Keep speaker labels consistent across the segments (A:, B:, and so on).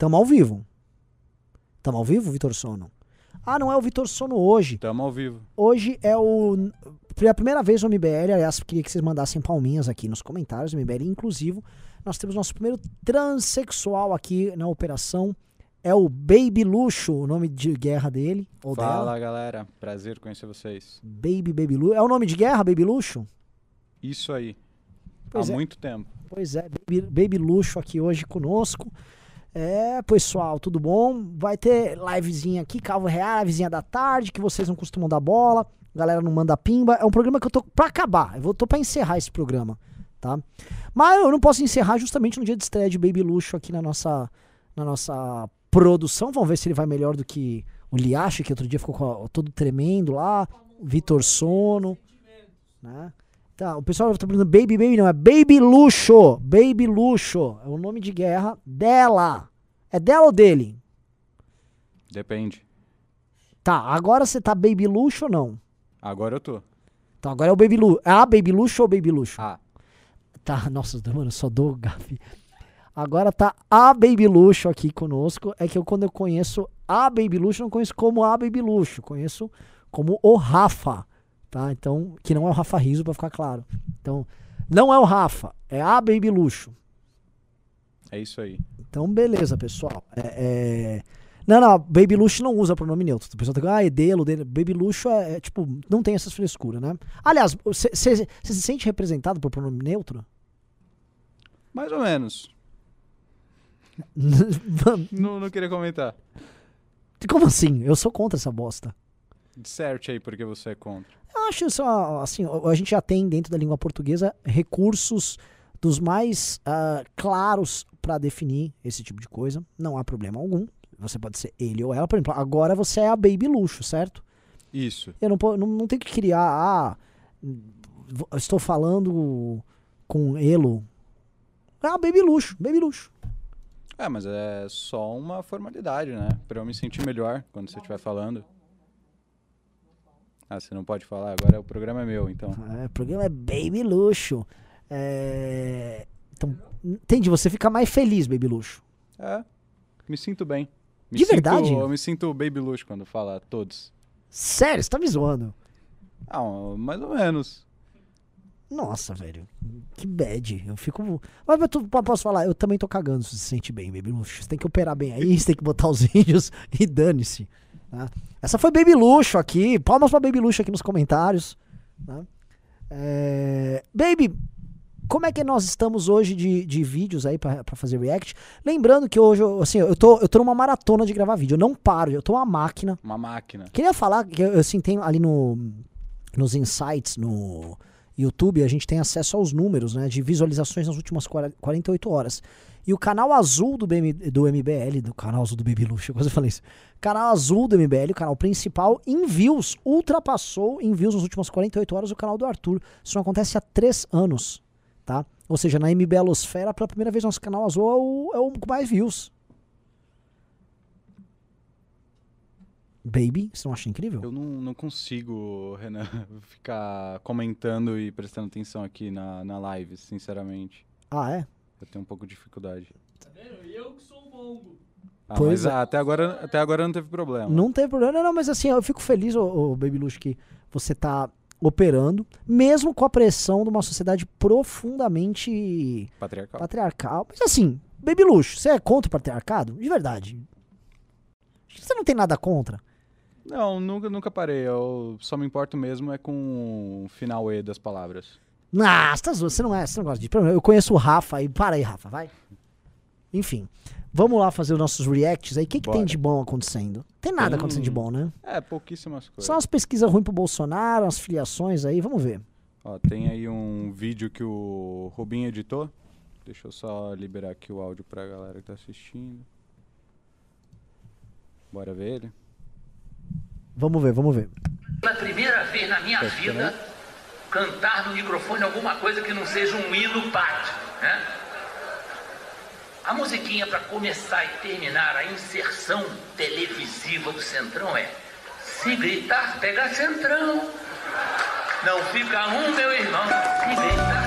A: Tamo ao vivo. Tamo ao vivo, Vitor Sono? Ah, não é o Vitor Sono hoje.
B: Tamo ao vivo.
A: Hoje é o. Pela primeira vez no MBL, aliás, queria que vocês mandassem palminhas aqui nos comentários, MBL inclusivo. Nós temos nosso primeiro transexual aqui na operação. É o Baby Luxo, o nome de guerra dele. Ou
B: Fala,
A: dela.
B: galera. Prazer conhecer vocês.
A: Baby Baby Luxo. É o nome de guerra, Baby Luxo?
B: Isso aí.
A: Pois
B: Há
A: é.
B: muito tempo.
A: Pois é, Baby, Baby Luxo aqui hoje conosco. É, pessoal, tudo bom? Vai ter livezinha aqui, Calvo Real, livezinha da tarde, que vocês não costumam dar bola. Galera não manda pimba. É um programa que eu tô pra acabar. Eu tô pra encerrar esse programa, tá? Mas eu não posso encerrar justamente no dia de estreia de Baby Luxo aqui na nossa, na nossa produção. Vamos ver se ele vai melhor do que o Liache, que outro dia ficou todo tremendo lá. Vitor Sono, né? Tá, o pessoal tá perguntando Baby Baby não, é Baby Luxo. Baby Luxo. É o nome de guerra dela. É dela ou dele?
B: Depende.
A: Tá, agora você tá Baby Luxo ou não?
B: Agora eu tô.
A: Então agora é o Baby Luxo. É a Baby Luxo ou Baby Luxo?
B: Ah,
A: Tá, nossa, mano, eu só dou gafe. Agora tá a Baby Luxo aqui conosco. É que eu, quando eu conheço a Baby Luxo, não conheço como a Baby Luxo. Conheço como o Rafa, tá? Então, que não é o Rafa Riso, pra ficar claro. Então, não é o Rafa, é a Baby Luxo.
B: é isso aí.
A: Então, beleza, pessoal. É, é... Não, não, Baby Luxo não usa pronome neutro. O pessoal tá falando, ah, é dele. Baby Luxo é, é, tipo, não tem essas frescuras, né? Aliás, você se sente representado por pronome neutro?
B: Mais ou menos. Não, não queria comentar.
A: Como assim? Eu sou contra essa bosta.
B: Disserte aí porque você é contra.
A: Eu acho ah, assim, a gente já tem dentro da língua portuguesa recursos dos mais ah, claros para definir esse tipo de coisa. Não há problema algum. Você pode ser ele ou ela. Por exemplo, agora você é a Baby Luxo, certo?
B: Isso.
A: Eu não, não, não tenho que criar. Ah, estou falando com Elo. Ah, Baby Luxo, Baby Luxo.
B: É, mas é só uma formalidade, né? Pra eu me sentir melhor quando você estiver falando. Ah, você não pode falar, agora o programa é meu, então.
A: É, o programa é Baby Luxo. É, então, entende? Você fica mais feliz, Baby Luxo.
B: É, me sinto bem. Me
A: De
B: sinto-
A: verdade?
B: Eu me sinto baby luxo quando fala todos.
A: Sério, você tá me zoando?
B: Ah, mais ou menos.
A: Nossa, velho. Que bad. Eu fico. Mas eu tô- posso falar, eu também tô cagando se você se sente bem, Baby Luxo. Você tem que operar bem aí, você tem que botar os vídeos e dane-se. Né? Essa foi Baby Luxo aqui. Palmas pra Baby Luxo aqui nos comentários. né? É, Baby, como é que nós estamos hoje de, de vídeos aí pra, pra fazer react? Lembrando que hoje, eu- assim, eu tô, eu tô numa maratona de gravar vídeo. Eu não paro, eu tô uma máquina.
B: Uma máquina.
A: Queria falar que eu, assim, tem ali no, nos insights no YouTube, a gente tem acesso aos números né, de visualizações nas últimas 40 48 horas. E o canal azul do, BM, do MBL, do canal azul do Baby Luxo, quase falei isso. Canal azul do MBL, o canal principal, em views, ultrapassou em views nas últimas 48 horas o canal do Arthur. Isso não acontece há três anos, tá? Ou seja, na MBLosfera, pela primeira vez, nosso canal azul é o, é o mais views. Baby, você não acha incrível?
B: Eu não, não consigo, Renan, ficar comentando e prestando atenção aqui na, na live, sinceramente.
A: Ah, é?
B: Eu tenho um pouco de dificuldade.
C: Eu que sou o mongo.
B: Ah,
A: Pois
B: mas
A: é.
B: ah, até, agora, até agora não teve problema.
A: Não tem problema, não, não, mas assim, eu fico feliz, ô, Baby Luxo, que você tá operando, mesmo com a pressão de uma sociedade profundamente
B: Patriarcal.
A: patriarcal. Mas assim, Baby Luxo, você é contra o patriarcado? De verdade. Você não tem nada contra?
B: Não, nunca, nunca parei. Eu só me importo mesmo é com o final E das palavras.
A: Ah, você, tá zoando, você não é, você não gosta de. Eu conheço o Rafa aí. Para aí, Rafa, vai. Enfim. Vamos lá fazer os nossos reacts aí. O que, que tem de bom acontecendo? Tem nada
B: Tem-
A: acontecendo de bom, né?
B: É, pouquíssimas coisas.
A: Só umas pesquisas ruins pro Bolsonaro, umas filiações aí, vamos ver.
B: Ó, tem aí um vídeo que o Rubinho editou. Deixa eu só liberar aqui o áudio pra galera que tá assistindo. Bora ver ele?
A: Vamos ver, vamos ver.
D: Pela primeira vez na minha vida, cantar no microfone alguma coisa que não seja um hino pátrio, né? A musiquinha para começar e terminar a inserção televisiva do Centrão é Se gritar, pega Centrão Não fica um, meu irmão Se gritar,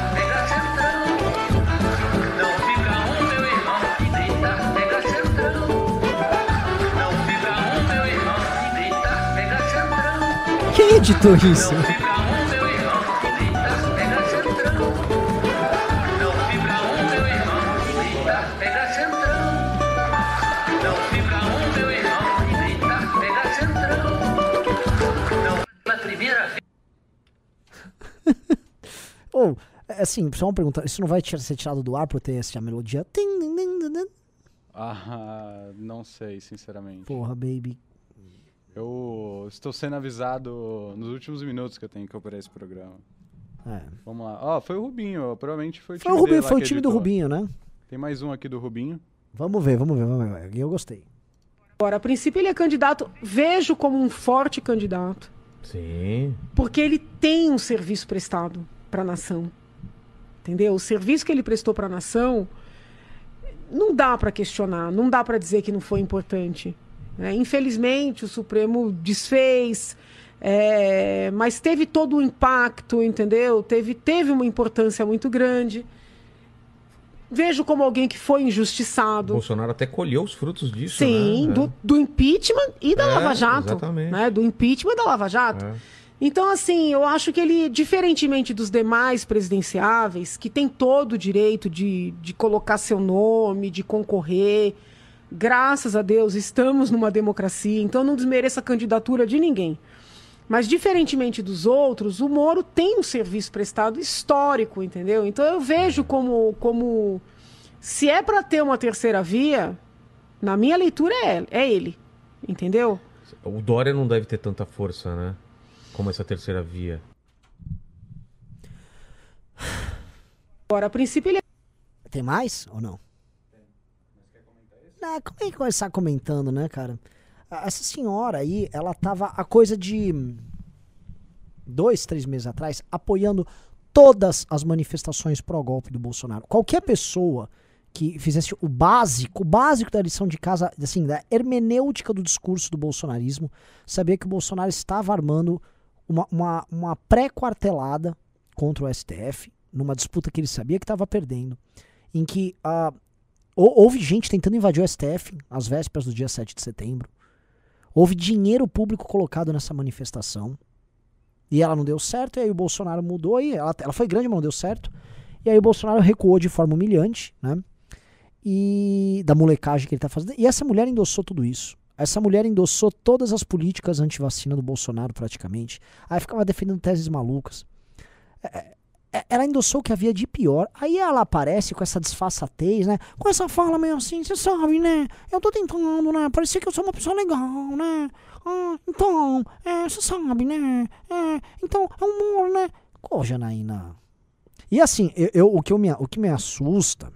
D: primeira vez.
A: Ou, é, assim, só uma pergunta. Isso não vai ser tirado do ar por ter essa melodia?
B: Ah, não sei, sinceramente.
A: Porra, baby.
B: Eu estou sendo avisado nos últimos minutos que eu tenho que operar esse programa.
A: É.
B: Vamos lá. Ó, foi o Rubinho, provavelmente foi o
A: Foi
B: time
A: o, Rubinho, foi o time do. Rubinho, né?
B: Tem mais um aqui do Rubinho.
A: Vamos ver, vamos ver, vamos ver. Eu gostei.
E: Agora, a princípio ele é candidato, vejo como um forte candidato,
F: Sim.
E: porque ele tem um serviço prestado para a nação. Entendeu? O serviço que ele prestou para a nação não dá para questionar, não dá para dizer que não foi importante. Né? Infelizmente, o Supremo desfez, é, mas teve todo o impacto, entendeu? Teve, teve uma importância muito grande. Vejo como alguém que foi injustiçado.
F: Bolsonaro até colheu os frutos disso.
E: Sim,
F: né?
E: do, do impeachment e da
F: É,
E: Lava Jato.
F: exatamente.
E: Né? Do impeachment e da Lava Jato.
F: É.
E: Então, assim, eu acho que ele, diferentemente dos demais presidenciáveis, que tem todo o direito de, de colocar seu nome, de concorrer, graças a Deus, estamos numa democracia, então não desmereça a candidatura de ninguém. Mas, diferentemente dos outros, o Moro tem um serviço prestado histórico, entendeu? Então, eu vejo como, como se é para ter uma terceira via, na minha leitura é, é ele, entendeu?
F: O Dória não deve ter tanta força, né? Como essa terceira via.
E: Agora, a princípio, ele
A: Tem mais ou não? Não, como é que começar comentando, né, cara? A- Essa senhora aí, ela tava a coisa de hum, dois, três meses atrás, apoiando todas as manifestações pró-golpe do Bolsonaro. Qualquer pessoa que fizesse o básico, o básico da lição de casa, assim, da hermenêutica do discurso do bolsonarismo, sabia que o Bolsonaro estava armando uma, uma, uma pré-quartelada contra o STF, numa disputa que ele sabia que estava perdendo, em que ah, hou- houve gente tentando invadir o STF às vésperas do dia 7 de setembro. Houve dinheiro público colocado nessa manifestação. E ela não deu certo, e aí o Bolsonaro mudou, e ela, ela foi grande, mas não deu certo. E aí o Bolsonaro recuou de forma humilhante, né? E da molecagem que ele tá fazendo. E essa mulher endossou tudo isso. Essa mulher endossou todas as políticas anti-vacina do Bolsonaro, praticamente. Aí ficava defendendo teses malucas. É, é, ela endossou o que havia de pior. Aí ela aparece com essa disfarçatez, né? Com essa fala meio assim, você sabe, né? Eu tô tentando, né? Parecia que eu sou uma pessoa legal, né? Ah, então, é, você sabe, né? É, então, é humor, né? Ô, Janaína. E assim, eu, eu- o, que eu me, o que me assusta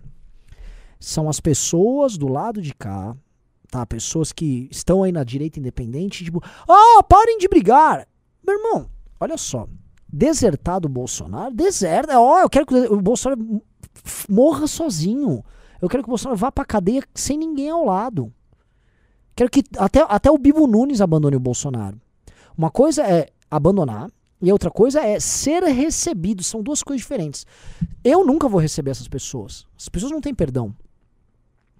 A: são as pessoas do lado de cá, tá? Pessoas que estão aí na direita independente, tipo, ah, parem de brigar. Meu irmão, olha só. Desertar do Bolsonaro, deserta. Ó, eu quero que o Bolsonaro morra sozinho. Eu quero que o Bolsonaro vá pra cadeia sem ninguém ao lado. Quero que até, até o Bibo Nunes abandone o Bolsonaro. Uma coisa é abandonar e outra coisa é ser recebido. São duas coisas diferentes. Eu nunca vou receber essas pessoas. As pessoas não têm perdão.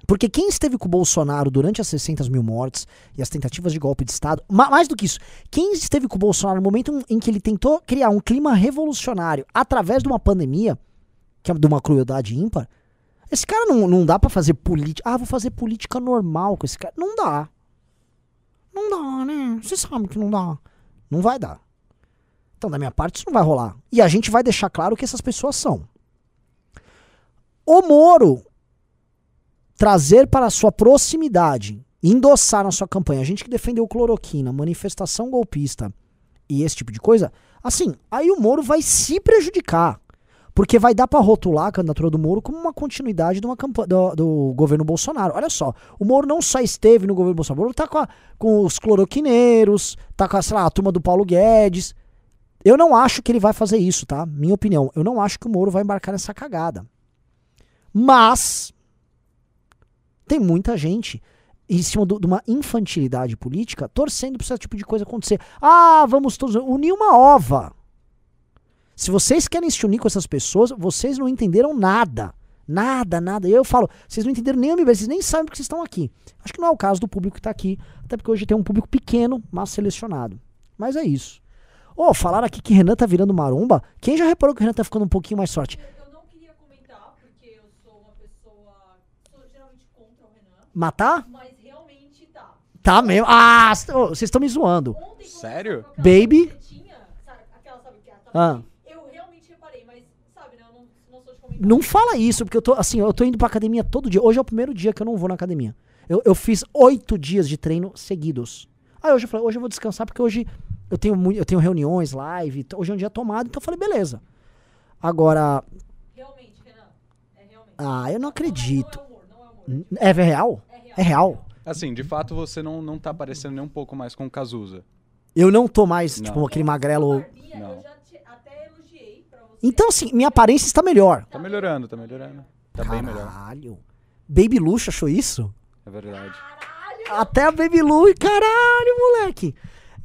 A: Porque quem esteve com o Bolsonaro durante as 600 mil mortes e as tentativas de golpe de Estado, ma- mais do que isso, quem esteve com o Bolsonaro no momento em que ele tentou criar um clima revolucionário através de uma pandemia, que é de uma crueldade ímpar, esse cara não, não dá pra fazer política. Ah, vou fazer política normal com esse cara. Não dá. Não dá, né? Você sabe que não dá. Não vai dar. Então, da minha parte, isso não vai rolar. E a gente vai deixar claro que essas pessoas são. O Moro trazer para a sua proximidade, endossar na sua campanha, a gente que defendeu cloroquina, manifestação golpista e esse tipo de coisa, assim, aí o Moro vai se prejudicar. Porque vai dar para rotular a candidatura do Moro como uma continuidade de uma campanha do, do governo Bolsonaro. Olha só, o Moro não só esteve no governo Bolsonaro, o Moro tá com, a- com os cloroquineiros, tá com a, lá, a turma do Paulo Guedes. Eu não acho que ele vai fazer isso, tá? Minha opinião. Eu não acho que o Moro vai embarcar nessa cagada. Mas tem muita gente em cima do- de uma infantilidade política torcendo para esse tipo de coisa acontecer. Ah, vamos todos unir uma ova. Se vocês querem se unir com essas pessoas, vocês não entenderam nada. Nada, nada. E eu falo, vocês não entenderam nem a minha vocês nem sabem porque vocês estão aqui. Acho que não é o caso do público que está aqui, até porque hoje tem um público pequeno, mas selecionado. Mas é isso. Ô, falaram aqui que Renan tá virando maromba. Quem já reparou que o Renan tá ficando um pouquinho mais forte?
C: Eu não queria comentar, porque eu sou uma pessoa. sou geralmente contra o Renan,
A: Matar?
C: mas realmente tá.
A: Tá mesmo. Ah, vocês estão me zoando.
C: Ontem,
B: Sério?
A: Baby?
C: camisetinha, sabe, aquela, sabe, que ela
A: Ah.
C: eu realmente reparei, mas, sabe, né, eu não, não sou de comentar.
A: Não fala isso, porque eu tô, assim, eu tô indo pra academia todo dia. Hoje é o primeiro dia que eu não vou na academia. Eu, eu fiz oito dias de treino seguidos. Aí hoje eu falei, hoje eu vou descansar, porque hoje eu tenho, eu tenho reuniões, live, hoje é um dia tomado, então eu falei, beleza. Agora,
C: Realmente, Renan, é realmente.
A: ah, eu não acredito.
C: Não é humor, não é humor.
A: N- É real? É real.
B: Assim, de fato você não, não tá parecendo nem um pouco mais com o Cazuza.
A: Eu não tô mais,
B: Não.
A: tipo, aquele magrelo.
B: Não.
C: eu já te, até elogiei pra você.
A: Então, assim, minha aparência está melhor.
B: Tá melhorando, tá melhorando. Tá bem melhor.
A: Caralho. Baby Luxo achou isso?
B: É verdade.
A: Até a Baby Lu, caralho, moleque.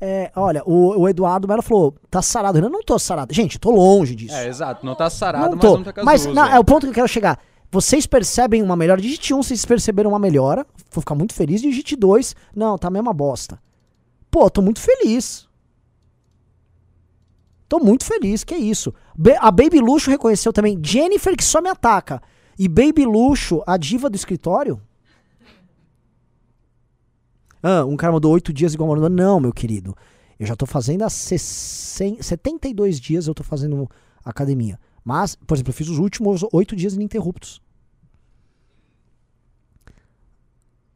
A: É, olha, o, o Eduardo Melo falou, tá sarado. Eu não tô sarado. Gente, tô longe disso.
B: É, exato. Não tá sarado,
A: não
B: mas
A: tô.
B: não tá.
A: Mas não, é o ponto que eu quero chegar. Vocês percebem uma melhora? Digite 1, vocês perceberam uma melhora. Vou ficar muito feliz. Digite 2, não, tá a mesma bosta. Pô, tô muito feliz. Tô muito feliz, que isso. Ba- a Baby Luxo reconheceu também Jennifer que só me ataca. E Baby Luxo, a diva do escritório? Ah, um cara mandou 8 dias igual mandou. Não, meu querido. Eu já tô fazendo há 60 72 dias eu tô fazendo academia. Mas, por exemplo, eu fiz os últimos 8 dias ininterruptos.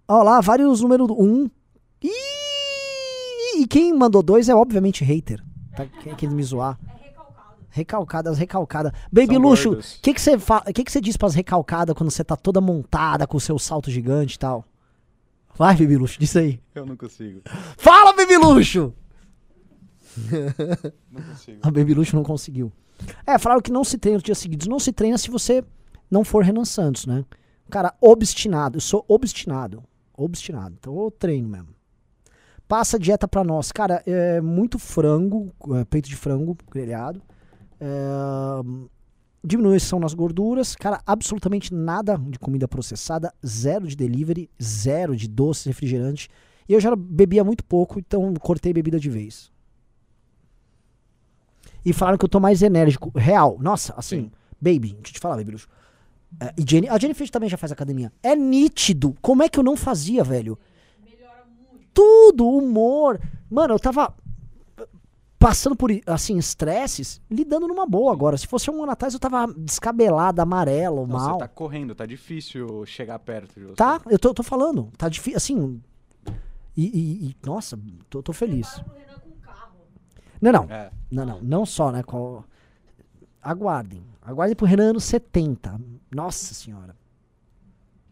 A: Ó lá, vários números 1. Um. E quem mandou dois é obviamente hater. Tá? Quem quer me zoar? Recalcadas, recalcadas. Baby
B: São
A: Luxo, o que que você fa- que que você diz pras recalcadas quando você tá toda montada com o seu salto gigante e tal? Vai, Baby Luxo, diz aí.
B: Eu não consigo.
A: Fala, Baby Luxo!
B: Não consigo.
A: A Baby Luxo não conseguiu. É, falaram que não se treina os dias seguidos. Não se treina se você não for Renan Santos, né? Cara, obstinado. Eu sou obstinado. Obstinado. Então eu treino mesmo. Passa a dieta pra nós. Cara, é muito frango, é, peito de frango grelhado. É, diminuição nas gorduras. Cara, absolutamente nada de comida processada. Zero de delivery. Zero de doce, refrigerante. E eu já bebia muito pouco, então cortei bebida de vez. E falaram que eu tô mais enérgico. Real. Nossa, assim,
B: Sim.
A: baby, deixa eu te falar, baby luxo. É, e Jenny, a Jennifer também já faz academia. É nítido. Como é que eu não fazia, velho? Tudo, humor. Mano, eu tava passando por, assim, estresses, lidando numa boa agora. Se fosse um ano atrás, eu tava descabelado, amarelo,
B: Não,
A: mal.
B: você tá correndo, tá difícil chegar perto de você.
A: Tá, eu tô, tô falando. Tá difícil, assim. E, e- e, nossa, tô, tô feliz. Não, não.
B: É.
A: Não, não. Não só, né? Qual... Aguardem. Aguardem pro Renan anos 70. Nossa senhora.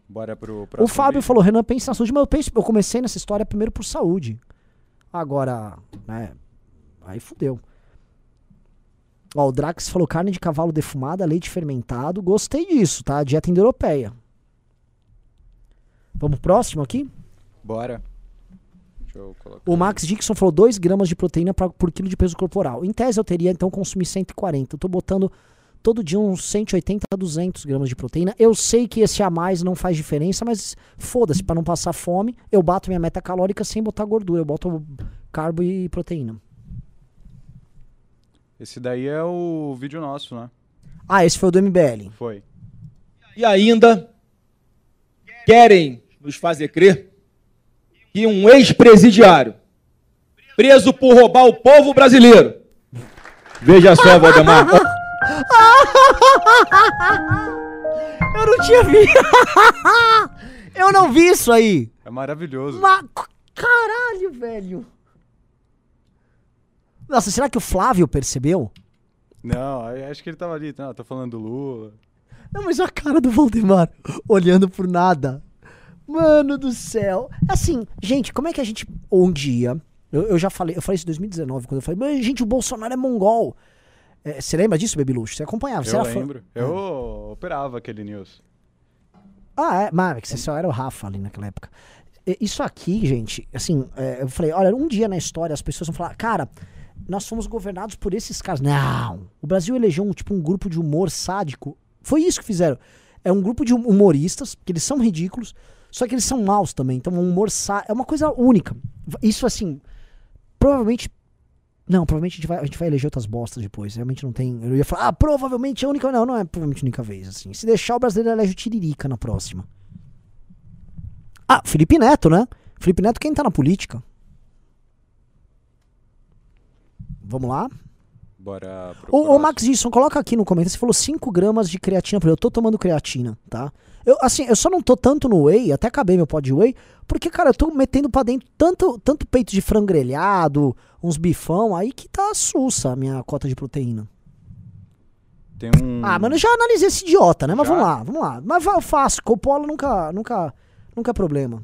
B: Bora pro próximo
A: o Fábio falou, Renan, pensa na saúde, mas eu, penso, eu comecei nessa história primeiro por saúde. Agora, né? Aí fudeu. Ó, o Drax falou carne de cavalo defumada, leite fermentado. Gostei disso, tá? Dieta indo-europeia. Vamos pro próximo aqui?
B: Bora.
A: O Max Dixon falou 2 gramas de proteína pra- por quilo de peso corporal. Em tese, eu teria então consumir 140. Eu tô botando todo dia uns 180 a 200 gramas de proteína. Eu sei que esse a mais não faz diferença, mas foda-se, pra não passar fome, eu bato minha meta calórica sem botar gordura. Eu boto carbo e proteína.
B: Esse daí é o vídeo nosso, né?
A: Ah, esse foi o do MBL.
B: Foi.
G: E ainda querem nos fazer crer que um ex-presidiário preso por roubar o povo brasileiro. Veja só, Valdemar.
A: Eu não tinha visto. eu não vi isso aí.
B: É maravilhoso.
A: Ma- Caralho, velho. Nossa, será que o Flávio percebeu?
B: Não, acho que ele tava ali. Não, tô falando do Lula.
A: Não, mas a cara do Valdemar olhando por nada. Mano do céu. Assim, gente, como é que a gente. Um dia. Eu, eu já falei, eu falei isso em 2019, quando eu falei, mas gente, o Bolsonaro é mongol. É, você lembra disso, Baby Luxo? Você acompanhava? Você
B: Eu
A: era fã-
B: lembro. Eu operava aquele news.
A: Ah, é, mas é você só era o Rafa ali naquela época. Isso aqui, gente, assim, é, eu falei, olha, um dia na história as pessoas vão falar, cara, nós fomos governados por esses caras. Não, o Brasil elegeu um, tipo, um grupo de humor sádico. Foi isso que fizeram. É um grupo de hum- humoristas, que eles são ridículos, só que eles são maus também. Então, um humor sá é uma coisa única. Isso, assim, provavelmente Não, provavelmente a gente, vai, a gente vai eleger outras bostas depois. Realmente não tem. Eu ia falar, ah, provavelmente é a única. Não, não é provavelmente a única vez. Assim. Se deixar, o brasileiro elege o Tiririca na próxima. Ah, Felipe Neto, né? Felipe Neto, quem tá na política? Vamos lá.
B: Bora
A: Ô, ô. Max Gibson, coloca aqui no comentário. Você falou 5 gramas de creatina. Eu tô tomando creatina, tá? Eu, assim, eu só não tô tanto no whey, até acabei meu pod de whey, porque, cara, eu tô metendo pra dentro tanto, tanto peito de frango grelhado, uns bifão, aí que tá sussa a minha cota de proteína.
B: Tem um.
A: Ah, mano, eu já analisei esse idiota, né? Mas
B: Já?
A: vamos lá, vamos lá. Mas vai- eu faço, Coppola nunca, nunca, nunca é problema.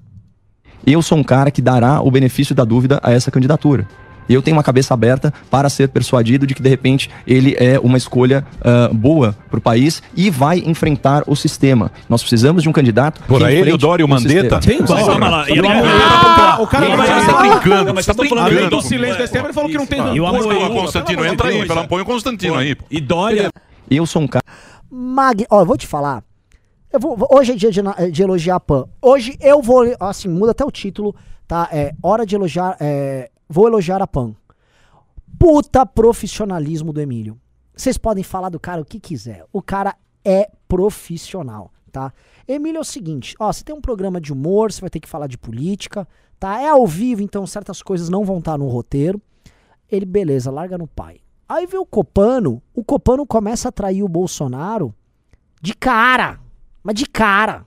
H: eu sou um cara que dará o benefício da dúvida a essa candidatura. E eu tenho uma cabeça aberta para ser persuadido de que, de repente, ele é uma escolha ah, boa para o país e vai enfrentar o sistema. Nós precisamos de um candidato.
I: Porra,
H: que
I: ele, o
H: enfrente
I: Dória e o Mandetta.
J: calma lá, e o
I: Calma
G: o cara vai-
I: tá
G: Ah,
I: brincando,
J: mas
I: tá
J: estão falando
I: brincando.
J: do
G: silêncio desse tempo, ele falou que não tem
J: E o Amoedo-
I: Constantino, entra aí, pelo põe o Constantino aí.
J: E Dória.
H: Eu sou um cara.
A: Mag... Ó, eu vou te falar. Eu vou, hoje é dia de, na- de elogiar a Pan. Hoje eu vou. Assim, muda até o título, tá? É hora de elogiar. é, vou elogiar a Pan. Puta profissionalismo do Emílio. Vocês podem falar do cara o que quiser. O cara é profissional, tá? Emílio é o seguinte: ó, você tem um programa de humor, você vai ter que falar de política, tá? É ao vivo, então certas coisas não vão estar no roteiro. Ele, beleza, larga no pai. Aí vê o Copano, o Copano começa a atrair o Bolsonaro de cara. Mas de cara.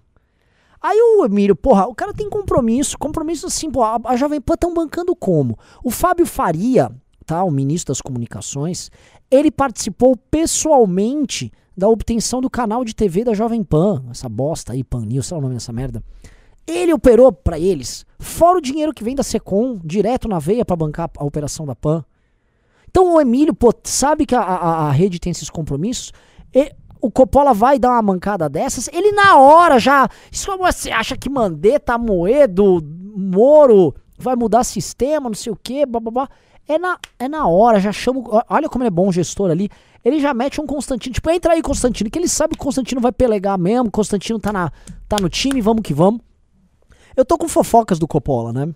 A: Aí o Emílio, porra, o cara tem compromisso, compromisso assim, pô, a, a Jovem Pan estão bancando como? O Fábio Faria, tá, o ministro das comunicações, ele participou pessoalmente da obtenção do canal de TV da Jovem Pan, essa bosta aí, Pan News, sei lá o nome dessa merda. Ele operou pra eles, fora o dinheiro que vem da Secom, direto na veia pra bancar a operação da Pan. Então o Emílio, pô, sabe que a, a, a rede tem esses compromissos. E o Coppola vai dar uma mancada dessas, ele na hora já. Isso você acha que Mandetta, Moedo, Moro vai mudar sistema, não sei o quê. É na, é na hora, já chama. o- Olha como ele é bom gestor ali. Ele já mete um Constantino. Tipo, entra aí, Constantino, que ele sabe que o Constantino vai pelegar mesmo. Constantino tá, na, tá no time, vamos que vamos. Eu tô com fofocas do Coppola, né?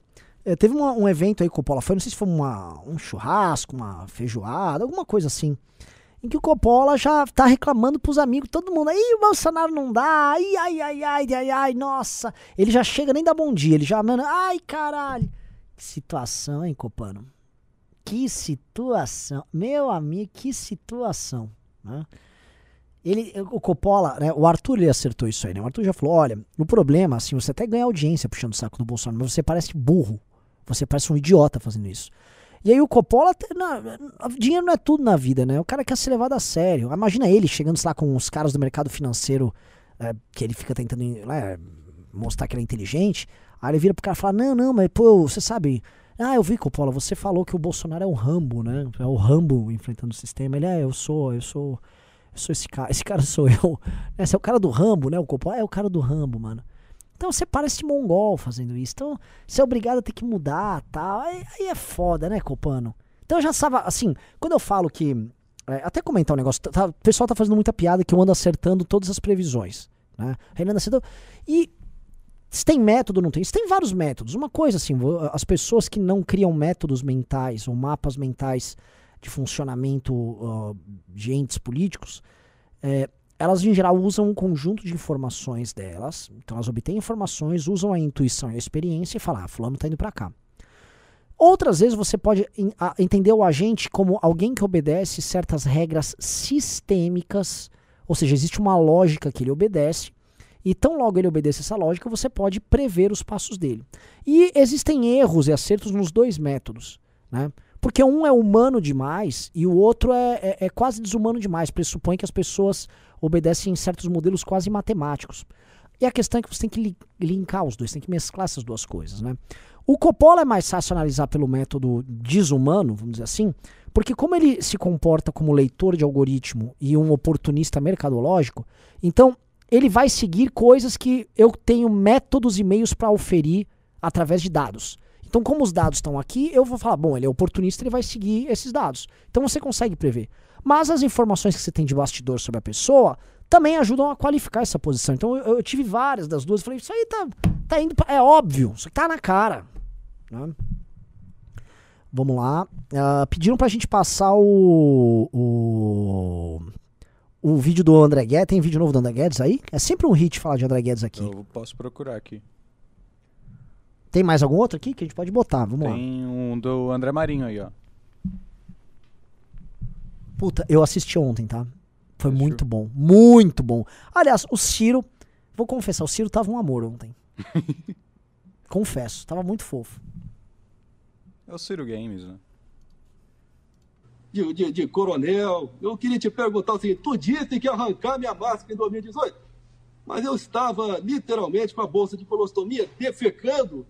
A: É, teve uma- um evento aí o Coppola foi, não sei se foi uma, um churrasco, uma feijoada, alguma coisa assim. Em que o Coppola já tá reclamando pros amigos, todo mundo. Ih, o Bolsonaro não dá, ai, ai, ai, ai, ai, ai, nossa. Ele já chega, nem dá bom dia, ele já, mano, ai, caralho. Que situação, hein, Copano? Que situação. Meu amigo, que situação. Né? Ele, o Coppola, né, o Arthur ele acertou isso aí, né? O Arthur já falou: olha, o problema, assim, você até ganha audiência puxando o saco do Bolsonaro, mas você parece burro. Você parece um idiota fazendo isso. E aí o Coppola, na- dinheiro não é tudo na vida, né? O cara quer ser levado a sério. Imagina ele chegando lá com os caras do mercado financeiro, é, que ele fica tentando né, mostrar que ele é inteligente. Aí ele vira pro cara e fala: Não, não, mas pô, você sabe. Ah, eu vi, Coppola, você falou que o Bolsonaro é um Rambo, né? É o Rambo enfrentando o sistema. Ele é, eu sou, eu sou. Eu sou esse cara. Esse cara sou eu. Esse é o cara do Rambo, né? O Coppola é o cara do Rambo, mano. Então você parece mongol fazendo isso. Então você é obrigado a ter que mudar tal. Aí, aí é foda, né, Copano? Então eu já estava, assim, quando eu falo que. é, até comentar um negócio. tá- o pessoal tá fazendo muita piada que eu ando acertando todas as previsões. Né? Renan acertou. E se tem método não tem? Se tem vários métodos. Uma coisa assim, as pessoas que não criam métodos mentais ou mapas mentais de funcionamento ah, de entes políticos, é, elas em geral usam um conjunto de informações delas. Então elas obtêm informações, usam a intuição e a experiência e falam, ah, fulano tá indo pra cá. Outras vezes você pode entender o agente como alguém que obedece certas regras sistêmicas, ou seja, existe uma lógica que ele obedece, e tão logo ele obedece essa lógica, você pode prever os passos dele. E existem erros e acertos nos dois métodos, né? Porque um é humano demais e o outro é, é- é quase desumano demais. Pressupõe que as pessoas obedecem certos modelos quase matemáticos. E a questão é que você tem que li- linkar os dois, tem que mesclar essas duas coisas, né? O Coppola é mais fácil analisar pelo método desumano, vamos dizer assim, porque como ele se comporta como leitor de algoritmo e um oportunista mercadológico, então ele vai seguir coisas que eu tenho métodos e meios para oferir através de dados. Então, como os dados estão aqui, eu vou falar, bom, ele é oportunista, ele vai seguir esses dados. Então você consegue prever. Mas as informações que você tem de bastidor sobre a pessoa também ajudam a qualificar essa posição. Então eu, eu tive várias das duas, falei, isso aí tá, tá indo, pra, é óbvio, isso aqui tá na cara. né? Vamos lá. Ah, pediram pra gente passar o, o. O vídeo do André Guedes. Tem vídeo novo do André Guedes aí? É sempre um hit falar de André Guedes aqui.
B: Eu posso procurar aqui.
A: Tem mais algum outro aqui que a gente pode botar? Vamos lá.
B: Tem um do André Marinho aí, ó.
A: Puta, eu assisti ontem, tá? Foi muito bom. Muito bom. Aliás, o Ciro. Vou confessar, o Ciro tava um amor ontem. Confesso, tava muito fofo.
B: É o Ciro Games, né?
J: de, de, de coronel. Eu queria te perguntar o seguinte: tu disse que ia arrancar minha máscara em 2018, mas eu estava literalmente com a bolsa de colostomia defecando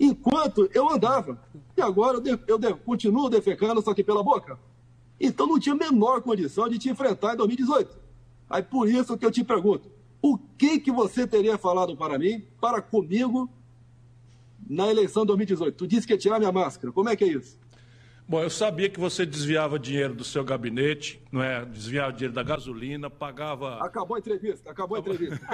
J: enquanto eu andava. E agora eu, de- eu de- continuo defecando, só que pela boca. Então não tinha a menor condição de te enfrentar em 2018. Aí por isso que eu te pergunto: o que, que você teria falado para mim, para comigo, na eleição de 2018? Tu disse que ia tirar minha máscara. Como é que é isso?
K: Bom, eu sabia que você desviava dinheiro do seu gabinete, não é? Desviava dinheiro da gasolina, pagava.
J: Acabou a entrevista, acabou a entrevista.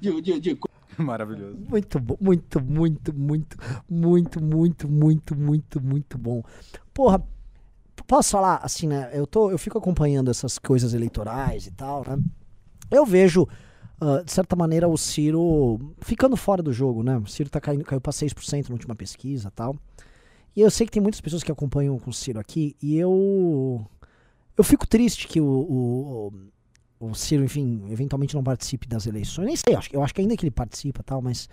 J: de, de, de
B: Maravilhoso.
A: Muito bom, muito, muito, muito, muito, muito, muito, muito, muito bom. Porra, posso falar assim, né? Eu, tô, eu fico acompanhando essas coisas eleitorais e tal, né? Eu vejo, ah, de certa maneira, o Ciro ficando fora do jogo, né? O Ciro tá caindo, caiu pra 6% na última pesquisa e tal. E eu sei que tem muitas pessoas que acompanham com o Ciro aqui, e eu. Eu fico triste que o, o, o Ciro, enfim, eventualmente não participe das eleições. Nem sei, eu acho, eu acho que ainda que ele participa tal, mas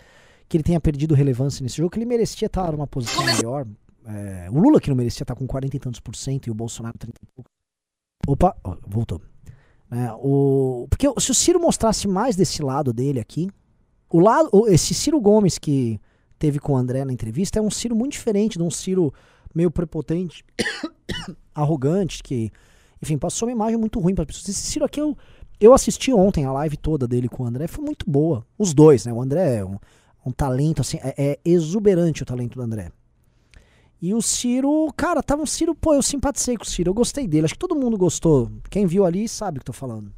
A: que ele tenha perdido relevância nesse jogo, que ele merecia estar numa posição melhor. É, o Lula que não merecia estar com 40 e tantos por cento e o Bolsonaro 30 e pouco. Opa, voltou. É, o, porque se o Ciro mostrasse mais desse lado dele aqui, o lado, esse Ciro Gomes que teve com o André na entrevista é um Ciro muito diferente de um Ciro meio prepotente, arrogante, que, enfim, passou uma imagem muito ruim para as pessoas. Esse Ciro aqui eu, eu assisti ontem a live toda dele com o André, foi muito boa. Os dois, né? O André é um, um talento, assim, é, é exuberante o talento do André. E o Ciro, cara, tava um Ciro, pô, eu simpatizei com o Ciro, eu gostei dele. Acho que todo mundo gostou. Quem viu ali sabe o que tô falando.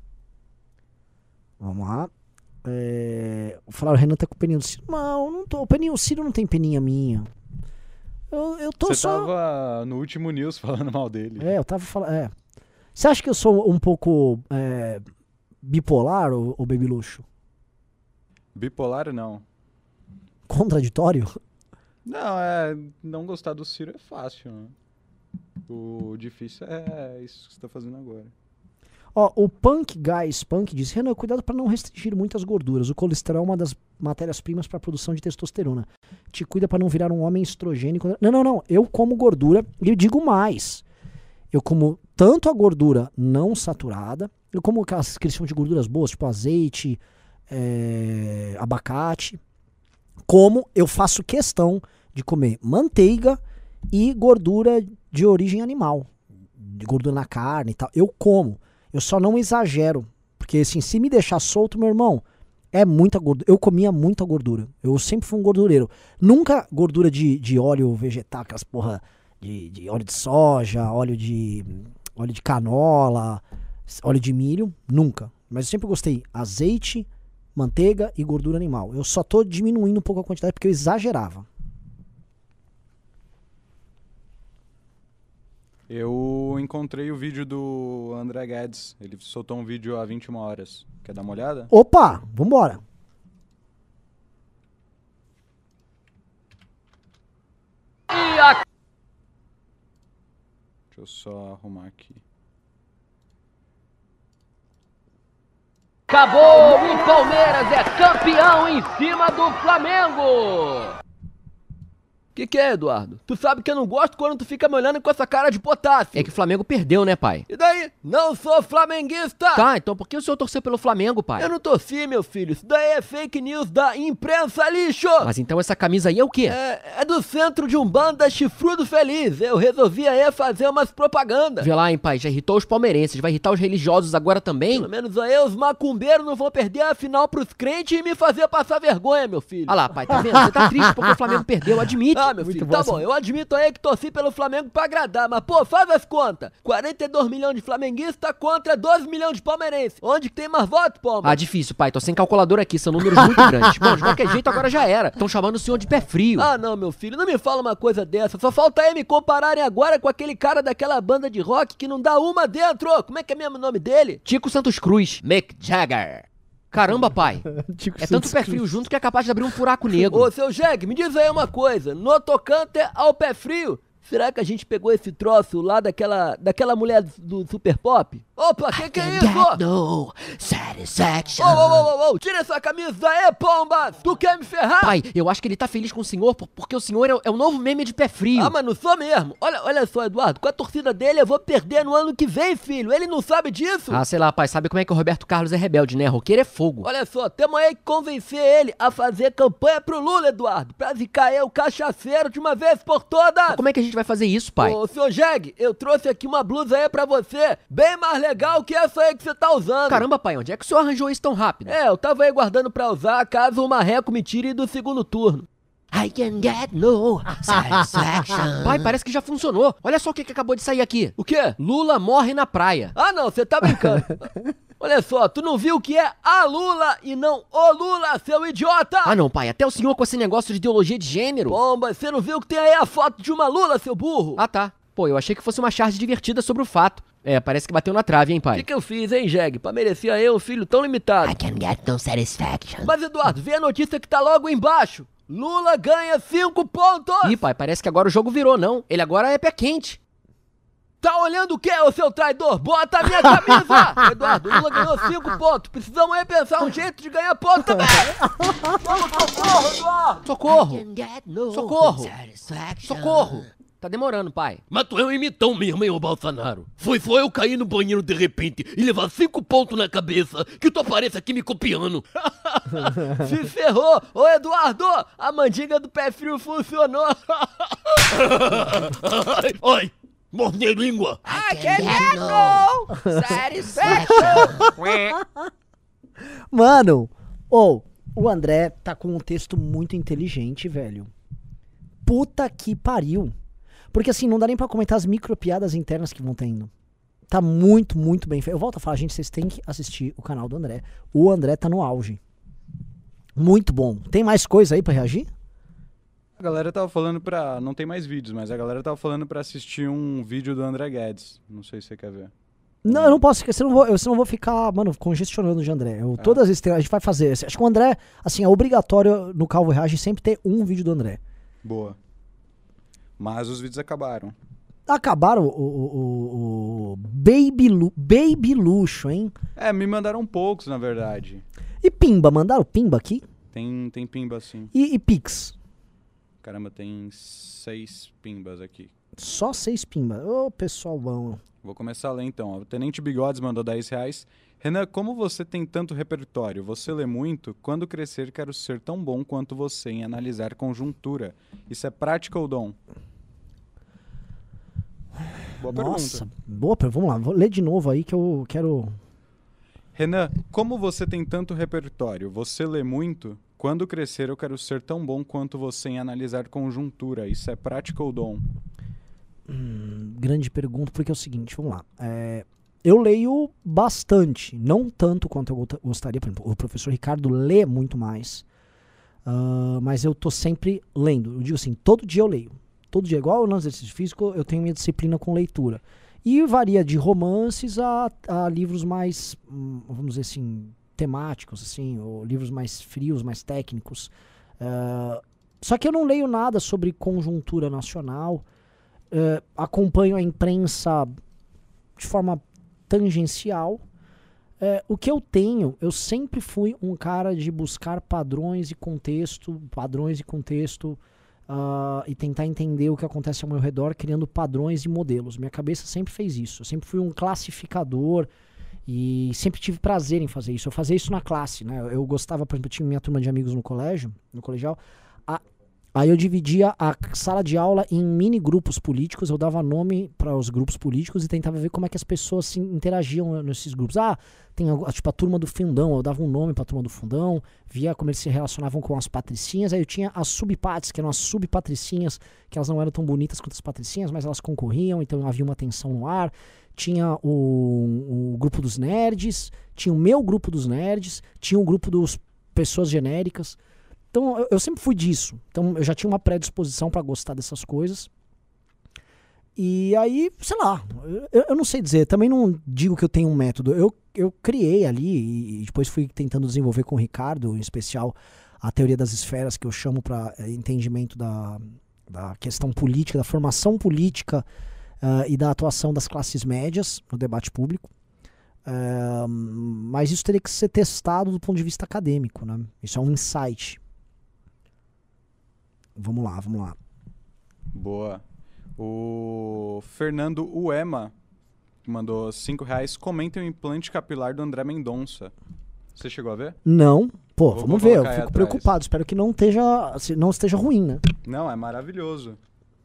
A: Vamos lá. É, falaram, o Renan tá com peninha do Ciro. Não, não tô. O, peninho, o Ciro não tem peninha minha. Eu, eu tô
B: Você
A: só.
B: tava no último news falando mal dele.
A: É, eu tava falando. É. Você acha que eu sou um pouco é, bipolar, o, Baby Luxo?
B: Bipolar, não.
A: Contraditório?
B: Não, é. Não gostar do Ciro é fácil, né? O difícil é isso que você tá fazendo agora.
A: Ó, o Punk Guys Punk diz: Renan, cuidado para não restringir muitas gorduras. O colesterol é uma das matérias-primas para a produção de testosterona. Te cuida para não virar um homem estrogênico. Não, não, não. Eu como gordura e digo mais. Eu como tanto a gordura não saturada, eu como aquelas que de gorduras boas, tipo azeite, é, abacate, como eu faço questão de comer manteiga e gordura de origem animal, de gordura na carne e tal. Eu como. Eu só não exagero. Porque assim, se me deixar solto, meu irmão, é muita gordura. Eu comia muita gordura. Eu sempre fui um gordureiro. Nunca gordura de, de óleo vegetal, aquelas porra de, de óleo de soja, óleo de óleo de canola, óleo de milho, nunca. Mas eu sempre gostei azeite, manteiga e gordura animal. Eu só tô diminuindo um pouco a quantidade porque eu exagerava.
B: Eu encontrei o vídeo do André Guedes. Ele soltou um vídeo há 21 horas. Quer dar uma olhada?
A: Opa, vambora.
B: Deixa eu só arrumar aqui.
L: Acabou! O Palmeiras é campeão em cima do Flamengo! Que que é, Eduardo? Tu sabe que eu não gosto quando tu fica me olhando com essa cara de potássio. É que o Flamengo perdeu, né, pai? E daí? Não sou flamenguista! Tá, então por que o senhor torceu pelo Flamengo, pai? Eu não torci, meu filho. Isso daí é fake news da imprensa lixo! Mas então essa camisa aí é o quê? É, é do centro de Umbanda Chifrudo Feliz. Eu resolvi aí fazer umas propagandas. Vê lá, hein, pai. Já irritou os palmeirenses. Vai irritar os religiosos agora também? Pelo menos aí os macumbeiros não vão perder a final pros crentes e me fazer passar vergonha, meu filho. Olha lá, pai, tá vendo? Você tá triste porque o Flamengo perdeu, admite. Meu
A: Muito
L: filho, tá bom. Eu admito aí que torci pelo Flamengo pra agradar, mas, pô, faz as contas. 42 milhões de flamenguistas contra 12 milhões de palmeirenses. Onde que tem mais voto, Pomba?
M: Ah, difícil, pai. Tô sem calculadora aqui, são números muito grandes. Bom, de qualquer jeito, agora já era. Estão chamando o senhor de pé frio.
L: Ah, não, meu filho, não me fala uma coisa dessa. Só falta aí me compararem agora com aquele cara daquela banda de rock que não dá uma dentro. Como é que é mesmo o nome dele?
M: Tico Santos Cruz.
L: Mick Jagger.
M: Caramba, pai.
A: Tico
M: É tanto pé frio junto que é capaz de abrir um furaco negro.
L: Ô, seu Jeg, me diz aí uma coisa. No tocante ao pé frio, será que a gente pegou esse troço lá daquela, daquela mulher do, do Super Pop? Opa, que que é isso?
M: no satisfaction.
L: Ô, ô, ô, ô, tira essa camisa aí, pombas! Tu quer me ferrar?
M: Pai, eu acho que ele tá feliz com o senhor por- porque o senhor é, o- é o novo meme de pé frio.
L: Ah, mas não sou mesmo. Olha, olha só, Eduardo, com a torcida dele eu vou perder no ano que vem, filho. Ele não sabe disso?
M: Ah, sei lá, pai, sabe como é que o Roberto Carlos é rebelde, né? Roqueiro é fogo.
L: Olha só, temos aí que convencer ele a fazer campanha pro Lula, Eduardo, pra zicar aí o cachaceiro de uma vez por todas.
M: Como é que a gente vai fazer isso, pai?
L: Ô, senhor Jeg, eu trouxe aqui uma blusa aí pra você, bem mais legal que essa aí que você tá usando.
M: Caramba, pai, onde é que o senhor arranjou isso tão rápido?
L: É, eu tava aí guardando pra usar caso o marreco me tire do segundo turno.
M: I can get no satisfaction. pai, parece que já funcionou. Olha só o que, que acabou de sair aqui.
L: O quê?
M: Lula morre na praia.
L: Ah, não, você tá brincando. Olha só, tu não viu que é a Lula e não o Lula, seu idiota?
M: Ah, não, pai, até o senhor com esse negócio de ideologia de gênero.
L: Bomba, você não viu que tem aí a foto de uma Lula, seu burro?
M: Ah, tá. Pô, eu achei que fosse uma charge divertida sobre o fato. É, parece que bateu na trave, hein,
L: O
M: pai?
L: que, que eu fiz, hein, Jeg? Pra merecer aí um filho tão limitado.
M: I can get no satisfaction.
L: Mas, Eduardo, vê a notícia que tá logo embaixo. Lula ganha 5 pontos!
M: Ih, pai, parece que agora o jogo virou, não. Ele agora é pé quente.
L: Tá olhando o quê, ô seu traidor? Bota a minha camisa! Eduardo, o Lula ganhou 5 pontos. Precisamos aí pensar um jeito de ganhar ponto também. Vamos, socorro, Eduardo!
M: Socorro! Socorro! Socorro! Tá demorando, pai.
N: Mas tu é um imitão mesmo, hein, ô Bolsonaro? Foi só eu cair no banheiro de repente e levar cinco pontos na cabeça que tu aparece aqui me copiando.
L: Se ferrou! Ô, Eduardo, a mandiga do pé frio funcionou.
N: Oi, mordei língua.
L: I can no satisfaction!
A: Mano, ou o André tá com um texto muito inteligente, velho. Puta que pariu. Porque assim, não dá nem pra comentar as micro piadas internas que vão tendo. Tá muito, muito bem feito. Eu volto a falar, gente, vocês têm que assistir o canal do André. O André tá no auge. Muito bom. Tem mais coisa aí pra reagir?
B: A galera tava falando pra. Não tem mais vídeos, mas a galera tava falando pra assistir um vídeo do André Guedes. Não sei se você quer ver.
A: Não, eu não posso, eu, vou, eu eu vou ficar, mano, congestionando de André. Eu, Todas as estrelas a gente vai fazer. Acho que o André, assim, é obrigatório no Calvo Reage sempre ter um vídeo do André.
B: Boa. Mas os vídeos acabaram.
A: Acabaram o, o, o- Baby, Lu- Baby Luxo, hein?
B: É, me mandaram poucos, na verdade.
A: E Pimba, mandaram Pimba aqui?
B: Tem, tem pimba sim.
A: E, e Pix?
B: Caramba, tem seis pimbas aqui.
A: Só seis Pimba. Ô, pessoal bom.
B: Vou começar a ler então. O Tenente Bigodes mandou 10 reais. Renan, como você tem tanto repertório? Você lê muito? Quando crescer, quero ser tão bom quanto você em analisar conjuntura. Isso é prática ou dom? Boa
A: Nossa,
B: pergunta.
A: boa pergunta. Vamos lá, vou ler de novo aí que eu quero...
B: Renan, como você tem tanto repertório? Você lê muito? Quando crescer, eu quero ser tão bom quanto você em analisar conjuntura. Isso é prática ou dom?
A: Hum, grande pergunta, porque é o seguinte, vamos lá. É, eu leio bastante, não tanto quanto eu gostaria. Por exemplo, o professor Ricardo lê muito mais. Ah, mas eu tô sempre lendo. Eu digo assim, todo dia eu leio. Todo dia, igual no exercício físico, eu tenho minha disciplina com leitura. E varia de romances a, a livros mais, vamos dizer assim, temáticos, assim, ou livros mais frios, mais técnicos. Ah, só que eu não leio nada sobre conjuntura nacional. Eh, acompanho a imprensa de forma tangencial. Eh, o que eu tenho, eu sempre fui um cara de buscar padrões e contexto, padrões e contexto, ah, e tentar entender o que acontece ao meu redor, criando padrões e modelos. Minha cabeça sempre fez isso. Eu sempre fui um classificador e sempre tive prazer em fazer isso. Eu fazia isso na classe, né? Eu gostava, por exemplo, eu tinha minha turma de amigos no colégio, no colegial. A, Aí eu dividia a sala de aula em mini grupos políticos, eu dava nome para os grupos políticos e tentava ver como é que as pessoas se interagiam nesses grupos. Ah, tem a- tipo a turma do fundão, eu dava um nome para a turma do fundão, via como eles se relacionavam com as patricinhas. Aí eu tinha as subpates, que eram as subpatricinhas, que elas não eram tão bonitas quanto as patricinhas, mas elas concorriam, então havia uma tensão no ar. Tinha o, o grupo dos nerds, tinha o meu grupo dos nerds, tinha o grupo dos pessoas genéricas. Então eu, eu sempre fui disso. Então eu já tinha uma predisposição para gostar dessas coisas. E aí, sei lá, eu, eu não sei dizer, também não digo que eu tenho um método. Eu, eu criei ali e depois fui tentando desenvolver com o Ricardo, em especial, a teoria das esferas, que eu chamo para entendimento da, da questão política, da formação política ah, e da atuação das classes médias no debate público. Ah, mas isso teria que ser testado do ponto de vista acadêmico, né? Isso é um insight. Vamos lá, vamos lá.
B: Boa. O Fernando Uema mandou 5 reais. Comenta o implante capilar do André Mendonça. Você chegou a ver?
A: Não, pô,
B: Vou
A: vamos ver. Eu fico preocupado. Espero que não esteja, não esteja ruim, né?
B: Não, é maravilhoso.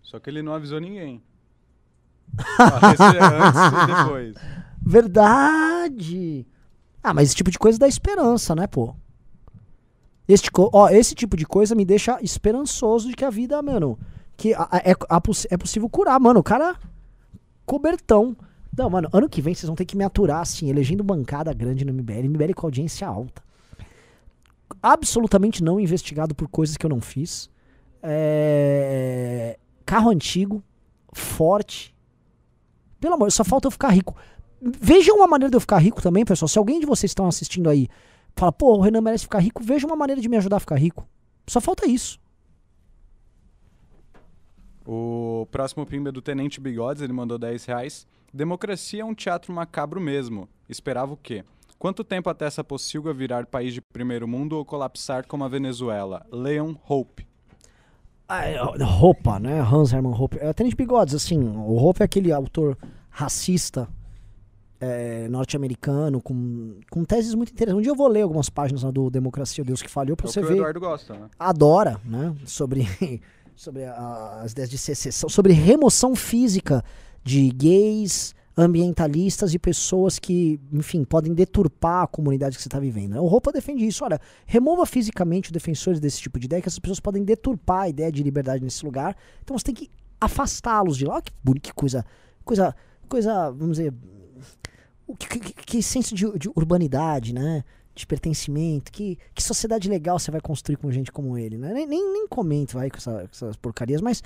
B: Só que ele não avisou ninguém. Antes e depois.
A: Verdade. Ah, mas esse tipo de coisa dá esperança, né, pô? Este, ó, esse tipo de coisa me deixa esperançoso de que a vida, mano, que a- a- é, a é possível curar, mano. O cara cobertão. Não, mano, ano que vem vocês vão ter que me aturar, assim, elegendo bancada grande no MBL, MBL com audiência alta. Absolutamente não investigado por coisas que eu não fiz. É, Carro antigo, forte. Pelo amor, só falta eu ficar rico. Veja uma maneira de eu ficar rico também, pessoal. Se alguém de vocês estão assistindo aí fala, pô, o Renan merece ficar rico, veja uma maneira de me ajudar a ficar rico. Só falta isso.
B: O próximo pimba é do Tenente Bigodes, ele mandou 10 reais. Democracia é um teatro macabro mesmo. Esperava o quê? Quanto tempo até essa pocilga virar país de primeiro mundo ou colapsar como a Venezuela? Leon Hope.
A: Ah, é, Roupa, né? Hans Hermann Hoppe. É, Tenente Bigodes, assim, o Hoppe é aquele autor racista é, norte-americano com, com teses muito interessantes. Um dia eu vou ler algumas páginas lá do Democracia, o Deus que Falhou,
B: É
A: pra
B: o
A: você
B: que o
A: ver.
B: Eduardo gosta, né?
A: adora, né? Sobre, sobre a- as ideias de secessão, sobre remoção física de gays, ambientalistas e pessoas que, enfim, podem deturpar a comunidade que você está vivendo. né? O Roupa defende isso. Olha, remova fisicamente os defensores desse tipo de ideia, que essas pessoas podem deturpar a ideia de liberdade nesse lugar. Então você tem que afastá-los de lá. Olha que que coisa, coisa, coisa, vamos dizer, o que, que, que senso de, de urbanidade, né? De pertencimento, que, que sociedade legal você vai construir com gente como ele, né? Nem, nem, nem comento vai com, essa- com essas porcarias, mas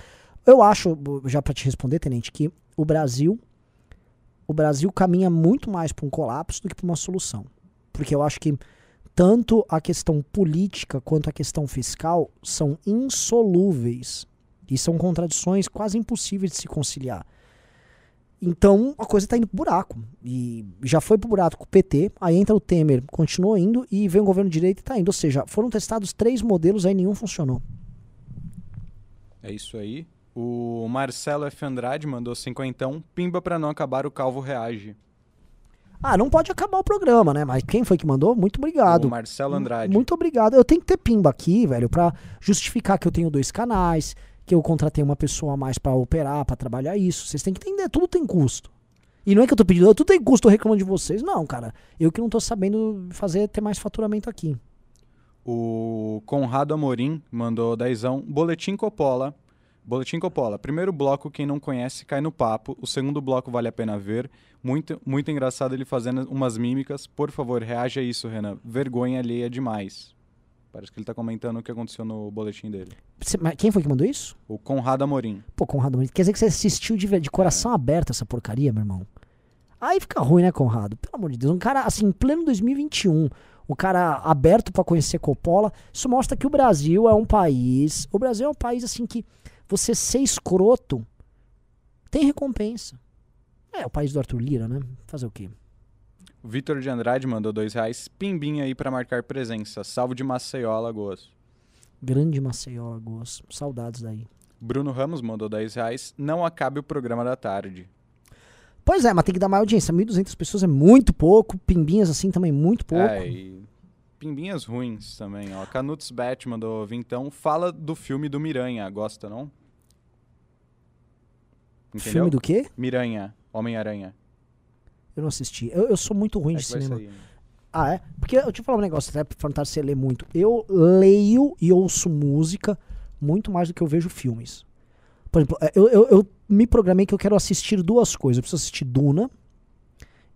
A: eu acho, já pra te responder, Tenente, que o Brasil, o Brasil caminha muito mais para um colapso do que para uma solução. Porque eu acho que tanto a questão política quanto a questão fiscal são insolúveis e são contradições quase impossíveis de se conciliar. Então a coisa tá indo pro buraco. E já foi pro buraco com o PT, aí entra o Temer, continuou indo, e vem o governo de direita e tá indo. Ou seja, foram testados três modelos, aí nenhum funcionou.
B: É isso aí. O Marcelo F. Andrade mandou cinquentão. Pimba pra não acabar o Calvo Reage.
A: Ah, não pode acabar o programa, né? Mas quem foi que mandou? Muito obrigado.
B: O Marcelo Andrade.
A: Muito obrigado. Eu tenho que ter pimba aqui, velho, pra justificar que eu tenho dois canais, que eu contratei uma pessoa a mais pra operar, pra trabalhar isso. Vocês têm que entender, tudo tem custo. E não é que eu tô pedindo, "Ah, tudo tem custo, tô reclamando de vocês. Não, cara. Eu que não tô sabendo fazer ter mais faturamento aqui.
B: O Conrado Amorim mandou dezão. Boletim Coppola. Boletim Coppola. Primeiro bloco, quem não conhece, cai no papo. O segundo bloco vale a pena ver. Muito, muito engraçado ele fazendo umas mímicas. Por favor, reaja a isso, Renan. Vergonha alheia demais. Parece que ele tá comentando o que aconteceu no boletim dele.
A: Você- mas quem foi que mandou isso?
B: O Conrado Amorim.
A: Pô, Conrado, quer dizer que você assistiu de, de coração aberto essa porcaria, meu irmão? Aí fica ruim, né, Conrado? Pelo amor de Deus. Um cara, assim, em pleno 2021, o cara aberto pra conhecer Coppola, isso mostra que o Brasil é um país. O Brasil é um país, assim, que você ser escroto tem recompensa. É o país do Arthur Lira, né? Fazer o quê?
B: Vitor de Andrade mandou dois reais. Pimbinha aí pra marcar presença. Salve de Maceió, Alagoas.
A: Grande Maceió, Alagoas. Saudades daí.
B: Bruno Ramos mandou 10 reais. Não acabe o programa da tarde.
A: Pois é, mas tem que dar mais audiência. 1.200 pessoas é muito pouco. Pimbinhas assim também muito pouco.
B: É, e pimbinhas ruins também, ó. Canutos Bet mandou vintão. Fala do filme do Miranha, gosta não?
A: Filme do quê?
B: Miranha, Homem-Aranha.
A: Eu não assisti. Eu, eu sou muito ruim
B: É
A: de cinema.
B: sair, né?
A: Ah, é? Porque eu te falar um negócio, até perguntar se você lê muito. Eu leio e ouço música muito mais do que eu vejo filmes. Por exemplo, é, eu, eu, eu me programei que eu quero assistir duas coisas. Eu preciso assistir Duna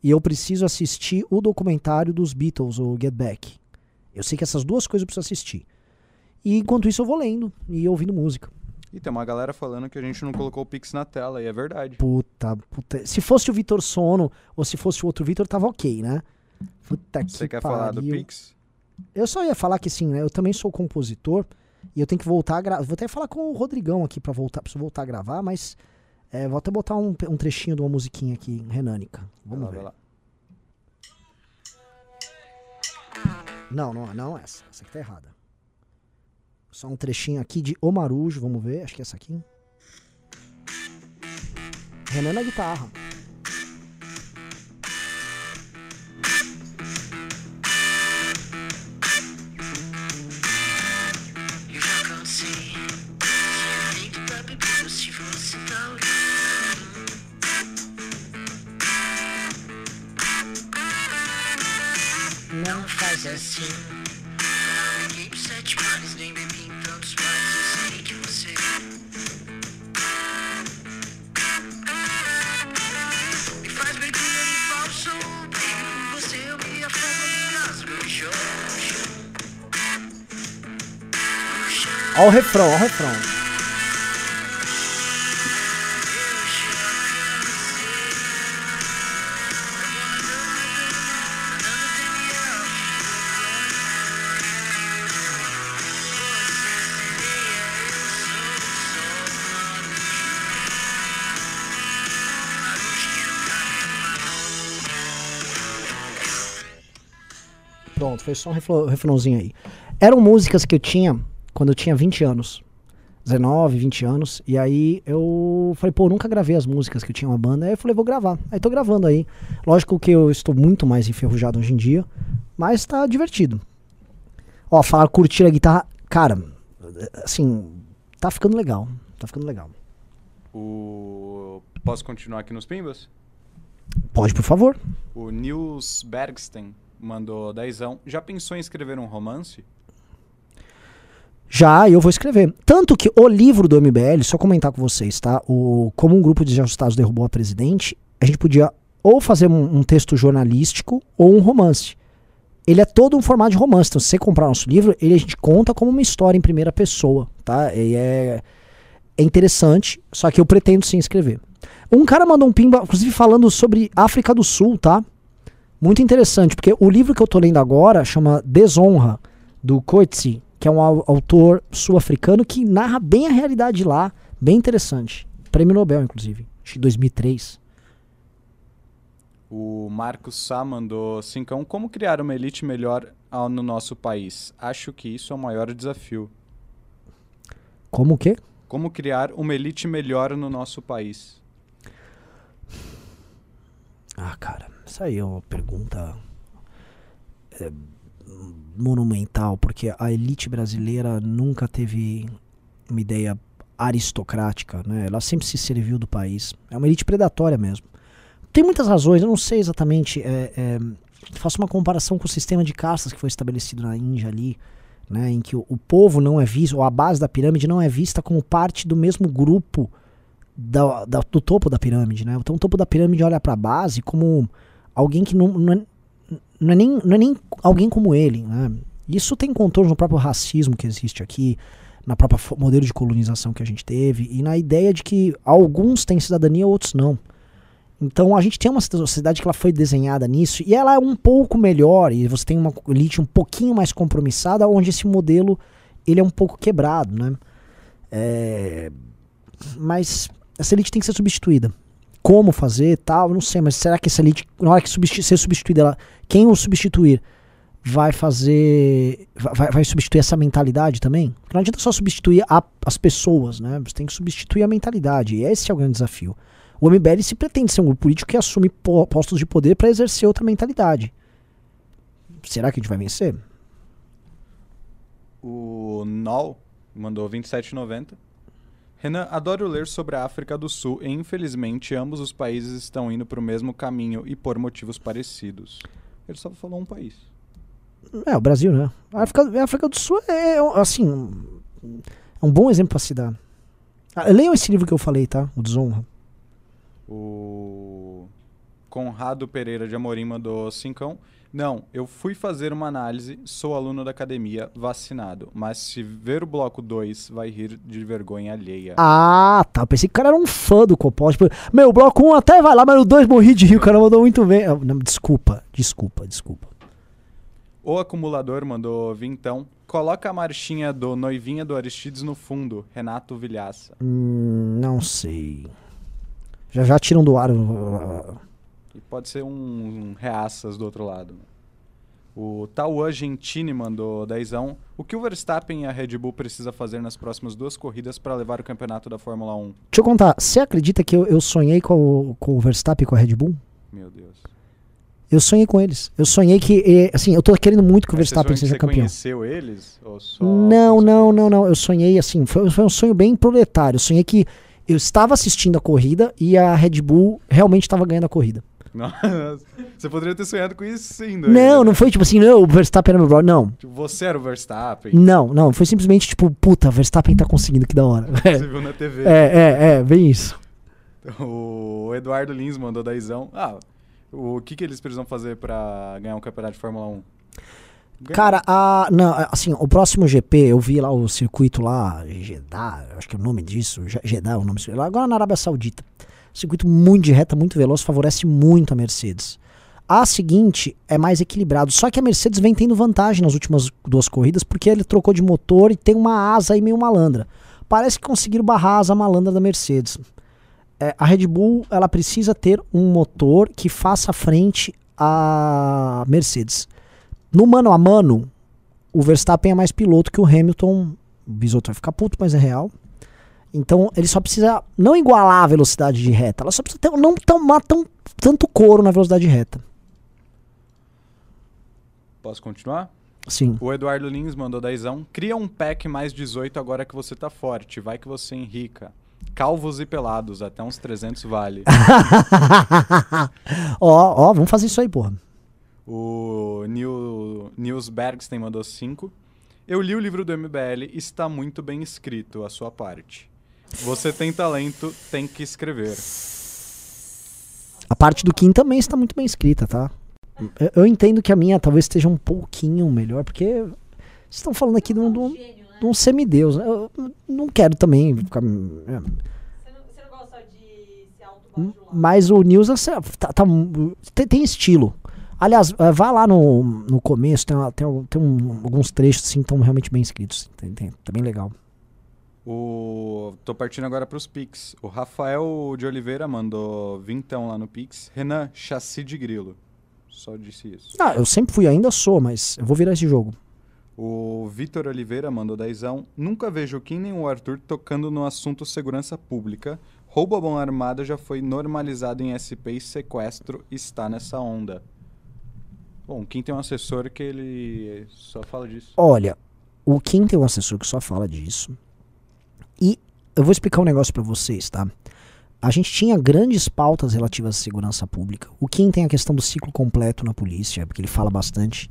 A: e eu preciso assistir o documentário dos Beatles, o Get Back. Eu sei que essas duas coisas eu preciso assistir. E enquanto isso eu vou lendo e ouvindo música.
B: E tem uma galera falando que a gente não colocou o Pix na tela, e é verdade.
A: Puta, puta. Se fosse o Vitor Sono ou se fosse o outro Vitor, tava ok, né? Puta que
B: Você quer
A: pariu.
B: falar do Pix?
A: Eu só ia falar que sim, né? Eu também sou compositor e eu tenho que voltar a gravar. Vou até falar com o Rodrigão aqui pra voltar, preciso voltar a gravar, mas é, vou até botar um, um trechinho de uma musiquinha aqui, renânica. Vamos
B: lá,
A: ver.
B: lá.
A: Não, não, não essa. Essa aqui tá errada. Só um trechinho aqui de O Marujo, vamos ver. Acho que é essa aqui. Renan na guitarra.
O: Tá. Não faz assim.
A: Ó o refrão, ó o refrão. Pronto, foi só um refrão- refrãozinho aí. Eram músicas que eu tinha quando eu tinha 20 anos. 19, 20 anos. E aí eu falei, pô, eu nunca gravei as músicas que eu tinha uma banda. Aí eu falei, vou gravar. Aí tô gravando aí. Lógico que eu estou muito mais enferrujado hoje em dia, mas tá divertido. Ó, falar curtir a guitarra, cara, assim, tá ficando legal. Tá ficando legal.
B: O... Posso continuar aqui nos Pimbas?
A: Pode, por favor.
B: O Nils Bergsten mandou dezão. Já pensou em escrever um romance?
A: Já, eu vou escrever. Tanto que o livro do MBL, só comentar com vocês, tá? O Como um grupo de desajustados derrubou a presidente, a gente podia ou fazer um, um texto jornalístico ou um romance. Ele é todo um formato de romance. Então, se você comprar nosso livro, ele a gente conta como uma história em primeira pessoa, tá? E é, é interessante, só que eu pretendo sim escrever. Um cara mandou um pimba, inclusive falando sobre África do Sul, tá? Muito interessante, porque o livro que eu tô lendo agora chama Desonra, do Coetzee, que é um au- autor sul-africano que narra bem a realidade lá, bem interessante. Prêmio Nobel, inclusive, acho que 2003.
B: O Marcos Sá mandou cincão. Como criar uma elite melhor ao- no nosso país? Acho que isso é o maior desafio.
A: Como o quê?
B: Como criar uma elite melhor no nosso país?
A: Ah, cara, isso aí é uma pergunta é, monumental, porque a elite brasileira nunca teve uma ideia aristocrática, né? Ela sempre se serviu do país. É uma elite predatória mesmo. Tem muitas razões, eu não sei exatamente. É, é, faço uma comparação com o sistema de castas que foi estabelecido na Índia ali, né? Em que o, o povo não é visto, ou a base da pirâmide não é vista como parte do mesmo grupo da- da- do topo da pirâmide, né? Então o topo da pirâmide olha para a base como alguém que não, não, é, não, é nem, não é nem alguém como ele, né? Isso tem contornos no próprio racismo que existe aqui, na própria modelo de colonização que a gente teve e na ideia de que alguns têm cidadania, outros não. Então a gente tem uma sociedade que ela foi desenhada nisso e ela é um pouco melhor e você tem uma elite um pouquinho mais compromissada, onde esse modelo ele é um pouco quebrado, né? É, mas essa elite tem que ser substituída. Como fazer tal, não sei, mas será que essa elite, na hora que ser substituída, ela, quem o substituir vai fazer. Vai, vai substituir essa mentalidade também? Porque não adianta só substituir a- as pessoas, né? Você tem que substituir a mentalidade. E esse é o grande desafio. O MBL se pretende ser um grupo político que assume po- postos de poder para exercer outra mentalidade. Será que a gente vai vencer?
B: O Nol mandou 27,90. Renan, adoro ler sobre a África do Sul e infelizmente ambos os países estão indo para o mesmo caminho e por motivos parecidos. Ele só falou um país.
A: É, o Brasil, né? A África, a África do Sul é, é, assim, um- é um bom exemplo pra se dar. Ah, leiam esse livro que eu falei, tá? O Desonra.
B: O Conrado Pereira de Amorim mandou cincão. Não, eu fui fazer uma análise, sou aluno da academia, vacinado. Mas se ver o bloco 2, vai rir de vergonha alheia.
A: Ah, tá. Eu pensei que o cara era um fã do Copó. Tipo, meu, o bloco 1 até vai lá, mas o 2 morri de rir. O cara mandou muito bem. Não, desculpa, desculpa, desculpa.
B: O acumulador mandou vintão. Coloca a marchinha do Noivinha do Aristides no fundo, Renato Vilhaça.
A: Hum, não sei. Já já tiram do ar. uh,
B: Pode ser um, um reaças do outro lado. O Tauan Gentini mandou dezão. O que o Verstappen e a Red Bull precisa fazer nas próximas duas corridas para levar o campeonato da Fórmula 1?
A: Deixa eu contar. Você acredita que eu, eu sonhei com o, com o Verstappen e com a Red Bull?
B: Meu Deus.
A: Eu sonhei com eles. Eu sonhei que. eh, Assim, eu tô querendo muito que o
B: você
A: Verstappen seja
B: você
A: campeão.
B: conheceu eles? Ou só...
A: Não, não, não, não. Eu sonhei assim. Foi, foi um sonho bem proletário. Eu sonhei que eu estava assistindo a corrida e a Red Bull realmente estava ganhando a corrida.
B: Nossa, você poderia ter sonhado com isso sim, doido.
A: Não, não foi tipo assim, não, o Verstappen era meu brother. Não.
B: Tipo, Você era o Verstappen.
A: Não, não. Foi simplesmente tipo, puta, Verstappen tá conseguindo, que da hora.
B: Você viu na TV.
A: É, é, é, bem isso.
B: O Eduardo Lins mandou dezão. Ah, o que, que eles precisam fazer pra ganhar um campeonato de Fórmula 1? Ganhar.
A: Cara, a, não, assim, o próximo GP, eu vi lá o circuito lá, Jeddah, acho que é o nome disso, Je- Jeddah é o nome, agora na Arábia Saudita. Circuito muito de reta, muito veloz, favorece muito a Mercedes. A seguinte é mais equilibrado, só que a Mercedes vem tendo vantagem nas últimas duas corridas porque ele trocou de motor e tem uma asa aí meio malandra. Parece que conseguiram barrar a asa malandra da Mercedes. É, a Red Bull ela precisa ter um motor que faça frente à Mercedes. No mano a mano, o Verstappen é mais piloto que o Hamilton. O Bisotto vai ficar puto, mas é real. Então ele só precisa não igualar a velocidade de reta, ela só precisa ter, não tomar tão, tanto couro na velocidade de reta.
B: Posso continuar?
A: Sim.
B: O Eduardo Lins mandou dezão. Cria um pack mais 18 agora que você tá forte. Vai que você enrica. Calvos e pelados, até uns 300 vale.
A: ó, ó, vamos fazer isso aí, porra.
B: O Nil, Nils Bergsten mandou 5. Eu li o livro do MBL, está muito bem escrito a sua parte. Você tem talento, tem que escrever.
A: A parte do Kim também está muito bem escrita, tá? Eu, eu entendo que a minha talvez esteja um pouquinho melhor, porque vocês estão falando aqui de um, de um, de um semideus. né? Eu não quero também ficar. é. Mas o News tá, tá- tem, tem estilo. Aliás, eh, vá lá no, no começo, tem, tem, tem um- alguns trechos assim, que estão realmente bem escritos. Tem, tem- tá bem legal.
B: O... Tô partindo agora pros Pix. O Rafael de Oliveira mandou vintão lá no Pix. Renan, chassi de grilo. Só disse isso.
A: Ah, eu sempre fui, ainda sou, mas eu vou virar esse jogo.
B: O Vitor Oliveira mandou dezão. Nunca vejo o Kim nem o Arthur tocando no assunto segurança pública. Roubo à mão armada já foi normalizado em SP e sequestro está nessa onda. Bom, o Kim tem um assessor que ele só fala disso.
A: Olha, o Kim tem um assessor que só fala disso. Eu vou explicar um negócio pra vocês, tá? A gente tinha grandes pautas relativas à segurança pública. O Kim tem a questão do ciclo completo na polícia, porque ele fala bastante.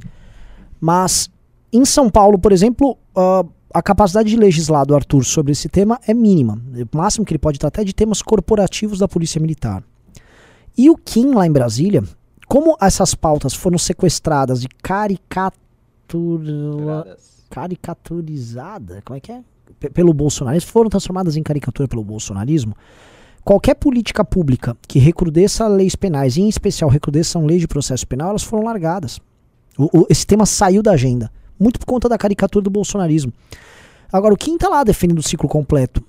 A: Mas em São Paulo, por exemplo, ah, a capacidade de legislar do Arthur sobre esse tema é mínima. O máximo que ele pode tratar é de temas corporativos da Polícia Militar. E o Kim, lá em Brasília, como essas pautas foram sequestradas e caricatura... caricaturizada, como é que é? Pelo bolsonarismo, foram transformadas em caricatura pelo bolsonarismo. Qualquer política pública que recrudesça leis penais, e em especial recrudesçam leis de processo penal, elas foram largadas. O- o- esse tema saiu da agenda, muito por conta da caricatura do bolsonarismo. Agora, o quem tá lá defendendo o ciclo completo,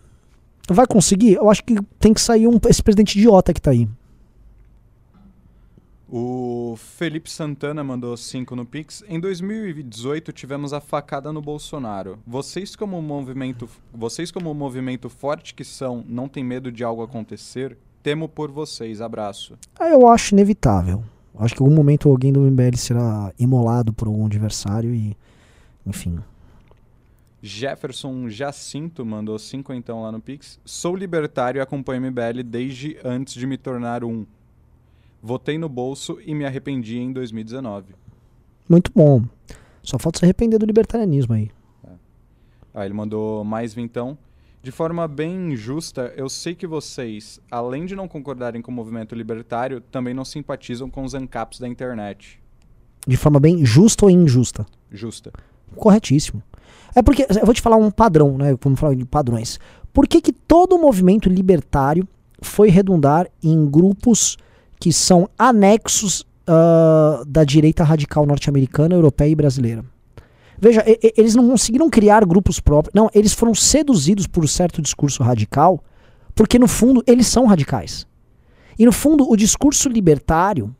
A: vai conseguir? Eu acho que tem que sair um, esse presidente idiota que tá aí.
B: O Felipe Santana mandou 5 no Pix. Em 2018 tivemos a facada no Bolsonaro. Vocês como movimento, vocês como movimento forte que são, não tem medo de algo acontecer? Temo por vocês. Abraço.
A: Ah, Eu acho inevitável. Acho que em algum momento alguém do MBL será imolado por um adversário e. Enfim.
B: Jefferson Jacinto mandou cinquentão lá no Pix. Sou libertário e acompanho MBL desde antes de me tornar um. Votei no bolso e me arrependi em 2019.
A: Muito bom. Só falta se arrepender do libertarianismo aí.
B: Aí ele mandou mais vintão. De forma bem justa, eu sei que vocês, além de não concordarem com o movimento libertário, também não simpatizam com os ANCAPs da internet.
A: De forma bem justa ou injusta?
B: Justa.
A: Corretíssimo. É porque, eu vou te falar um padrão, né? Vamos falar de padrões. Por que, que todo movimento libertário foi redundar em grupos que são anexos ah, da direita radical norte-americana, europeia e brasileira? Veja, e- eles não conseguiram criar grupos próprios. Não, eles foram seduzidos por um certo discurso radical, porque no fundo eles são radicais. E no fundo, o discurso libertário,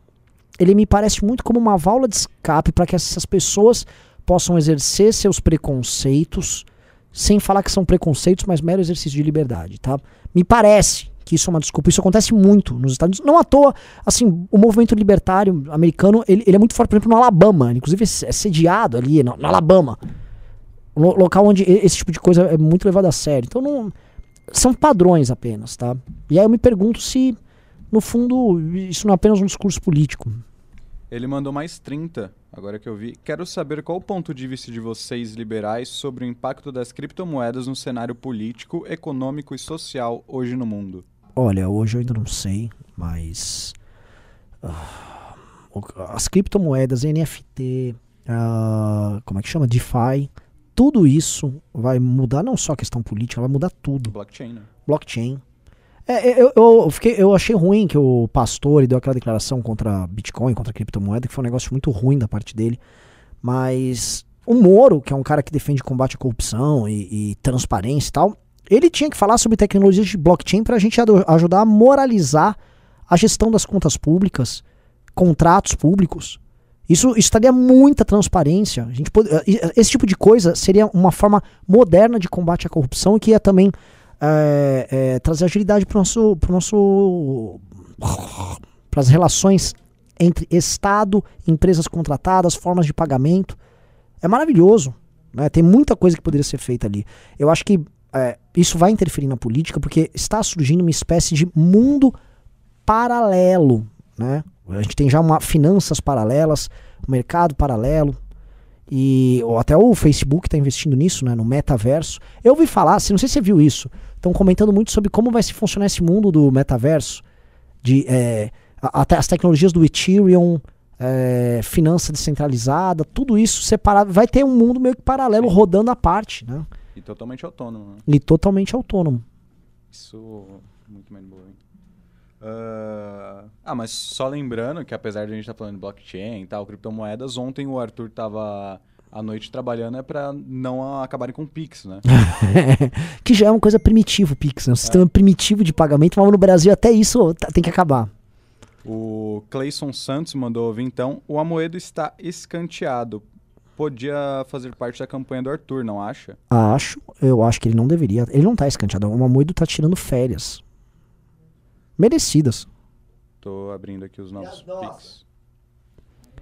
A: ele me parece muito como uma válvula de escape para que essas pessoas possam exercer seus preconceitos, sem falar que são preconceitos, mas mero exercício de liberdade, tá? Me parece que isso é uma desculpa. Isso acontece muito nos Estados Unidos. Não à toa, assim, o movimento libertário americano, ele, ele é muito forte, por exemplo, no Alabama. Inclusive, é sediado ali, no, no Alabama. Lo- local onde esse tipo de coisa é muito levado a sério. Então, não, são padrões apenas, tá? E aí eu me pergunto se, no fundo, isso não é apenas um discurso político.
B: Ele mandou mais 30, agora que eu vi. Quero saber qual o ponto de vista de vocês liberais sobre o impacto das criptomoedas no cenário político, econômico e social hoje no mundo.
A: Olha, hoje eu ainda não sei, mas o- as criptomoedas, NFT, ah, como é que chama? DeFi, tudo isso vai mudar não só a questão política, vai mudar tudo.
B: Blockchain, né?
A: Blockchain. É, é, eu, eu, fiquei, eu achei ruim que o pastor deu aquela declaração contra Bitcoin, contra a criptomoeda, que foi um negócio muito ruim da parte dele. Mas o Moro, que é um cara que defende combate à corrupção e, e transparência e tal, ele tinha que falar sobre tecnologias de blockchain para a gente ajudar a moralizar a gestão das contas públicas, contratos públicos. Isso, daria muita transparência. A gente pode, esse tipo de coisa seria uma forma moderna de combate à corrupção e que ia também eh, eh, trazer agilidade para nosso, nosso para as relações entre Estado, empresas contratadas, formas de pagamento. É maravilhoso. né? Tem muita coisa que poderia ser feita ali. Eu acho que é, isso vai interferir na política porque está surgindo uma espécie de mundo paralelo. Né? A gente tem já uma finanças paralelas, um mercado paralelo. E ou até o Facebook está investindo nisso, né, no metaverso. Eu ouvi falar, assim, não sei se você viu isso, estão comentando muito sobre como vai se funcionar esse mundo do metaverso, de é, até as tecnologias do Ethereum, é, finança descentralizada, tudo isso separado. Vai ter um mundo meio que paralelo rodando à parte, né?
B: E totalmente autônomo, né?
A: E totalmente autônomo.
B: Isso muito mais boa, hein? Ah, mas só lembrando que apesar de a gente estar falando de blockchain e tal, criptomoedas, ontem o Arthur tava à noite trabalhando é para não acabarem com o Pix, né?
A: que já é uma coisa primitiva, o Pix, né? Um sistema primitivo de pagamento, mas no Brasil até isso tá- tem que acabar.
B: O Cleison Santos mandou vintão. O Amoedo está escanteado. Podia fazer parte da campanha do Arthur, não acha?
A: Acho, eu acho que ele não deveria. Ele não tá escanteado. O Mamoido tá tirando férias. Merecidas.
B: Tô abrindo aqui os novos Pix.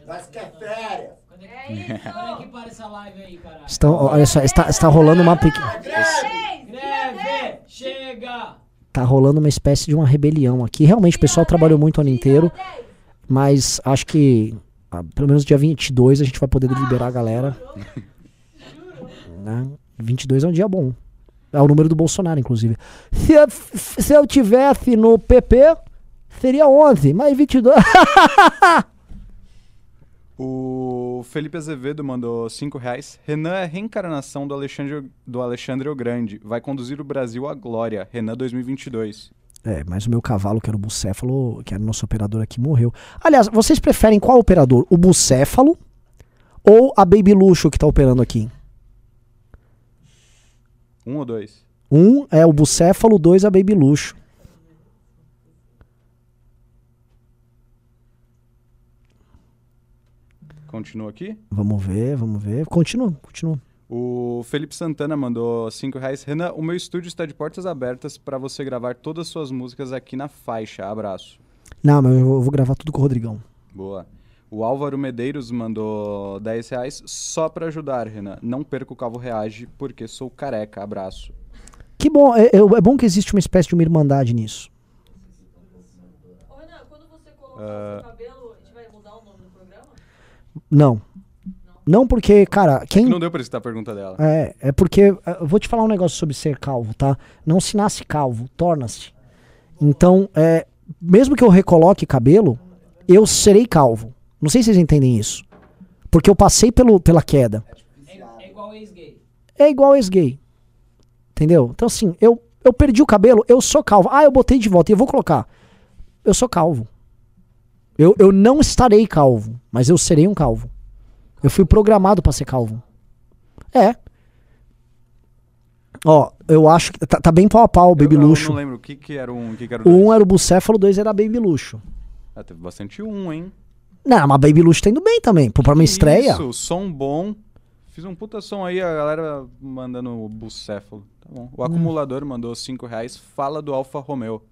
P: Mas que é férias.
Q: Olha que para essa live aí, caralho.
A: Estão, olha só, está, está rolando uma pequena.
Q: Greve! Chega!
A: Tá rolando uma espécie de uma rebelião aqui. Realmente o pessoal trabalhou muito o ano inteiro. Mas acho que ah, pelo menos dia 22 a gente vai poder liberar a galera. né? 22 é um dia bom. É o número do Bolsonaro, inclusive. Se eu, se eu tivesse no PP, seria 11, mas 22.
B: O Felipe Azevedo mandou 5 reais. Renan é reencarnação do Alexandre, do Alexandre o Grande. Vai conduzir o Brasil à glória. Renan 2022.
A: É, mas o meu cavalo, que era o bucéfalo, que era o nosso operador aqui, morreu. Aliás, vocês preferem qual operador? O bucéfalo ou a Baby Luxo que tá operando aqui?
B: Um ou dois?
A: Um é o bucéfalo, dois a Baby Luxo.
B: Continua aqui.
A: Vamos ver, vamos ver. Continua, continua.
B: O Felipe Santana mandou 5 reais. Renan, o meu estúdio está de portas abertas para você gravar todas as suas músicas aqui na faixa. Abraço.
A: Não, mas eu vou gravar tudo com o Rodrigão.
B: Boa. O Álvaro Medeiros mandou 10 reais só pra ajudar, Renan. Não perca o Calvo Reage, porque sou careca. Abraço.
A: Que bom, é, é- é bom que existe uma espécie de uma irmandade nisso.
B: Ah,
A: Não. Não porque, cara,
B: que
A: quem.
B: não deu pra citar a pergunta dela.
A: É, é porque. é, Eu vou te falar um negócio sobre ser calvo, tá? Não se nasce calvo, torna-se. Então, é, mesmo que eu recoloque cabelo, eu serei calvo. Não sei se vocês entendem isso. Porque eu passei pelo, pela queda.
Q: É igual ex-gay.
A: É igual ex-gay. Entendeu? Então, assim, eu, eu perdi o cabelo, eu sou calvo. Ah, eu botei de volta e eu vou colocar. Eu sou calvo. Eu, eu não estarei calvo, mas eu serei um calvo. Eu fui programado pra ser calvo. É. Ó, eu acho que tá, tá bem pau a pau o Baby
B: eu, eu
A: Luxo.
B: não lembro o que, que era um, o que, que era o dois.
A: um era o Bucéfalo, o dois era Baby Luxo.
B: Ah, teve bastante um, hein?
A: Não, mas Baby Luxo tá indo bem também. Pô, pra uma estreia.
B: Isso, som bom. Fiz um puta som aí, a galera mandando o bucéfalo. Tá bom.
A: Hum.
B: O acumulador mandou 5 reais. Fala do Alfa Romeo.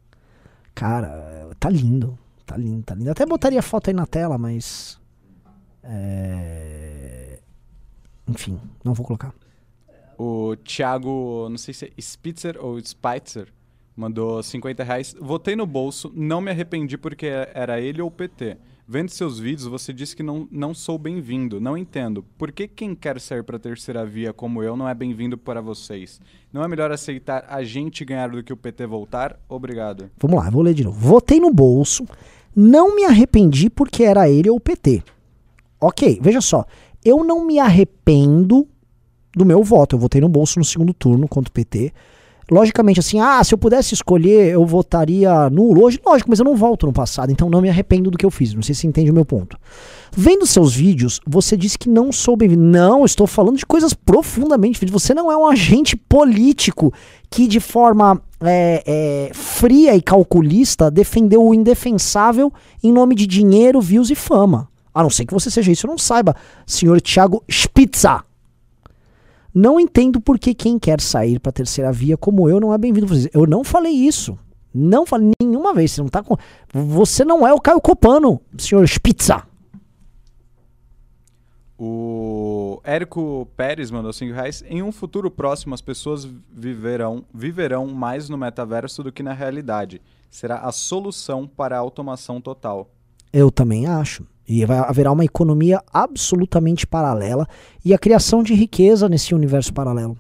A: Cara, tá lindo. Tá lindo, tá lindo. Até botaria foto aí na tela, mas. É... Enfim, não vou colocar.
B: O Thiago, não sei se é Spitzer ou Spitzer, mandou 50 reais. Votei no bolso, não me arrependi porque era ele ou o PT. Vendo seus vídeos, você disse que não, não sou bem-vindo. Não entendo. Por que quem quer sair pra terceira via como eu não é bem-vindo para vocês? Não é melhor aceitar a gente ganhar do que o PT voltar? Obrigado.
A: Vamos lá, vou ler de novo. Votei no bolso, não me arrependi porque era ele ou o PT. Ok, veja só. Eu não me arrependo do meu voto. Eu votei no bolso no segundo turno contra o PT. Logicamente, assim, ah, se eu pudesse escolher, eu votaria nulo. Hoje, lógico, mas eu não volto no passado, então não me arrependo do que eu fiz. Não sei se entende o meu ponto. Vendo seus vídeos, você disse que não sou bem-vindo. Não, estou falando de coisas profundamente diferentes. Você não é um agente político que, de forma é, é, fria e calculista, defendeu o indefensável em nome de dinheiro, views e fama. A não ser que você seja isso, eu não saiba, senhor Thiago Spitza. Não entendo por que quem quer sair para terceira via como eu não é bem-vindo. Eu não falei isso. Não falei nenhuma vez. Você não tá com. Você não é o Caio Copano, senhor Spitza.
B: O Érico Pérez mandou 5 reais. Em um futuro próximo, as pessoas viverão, viverão mais no metaverso do que na realidade. Será a solução para a automação total.
A: Eu também acho. E vai, haverá uma economia absolutamente paralela e a criação de riqueza nesse universo paralelo.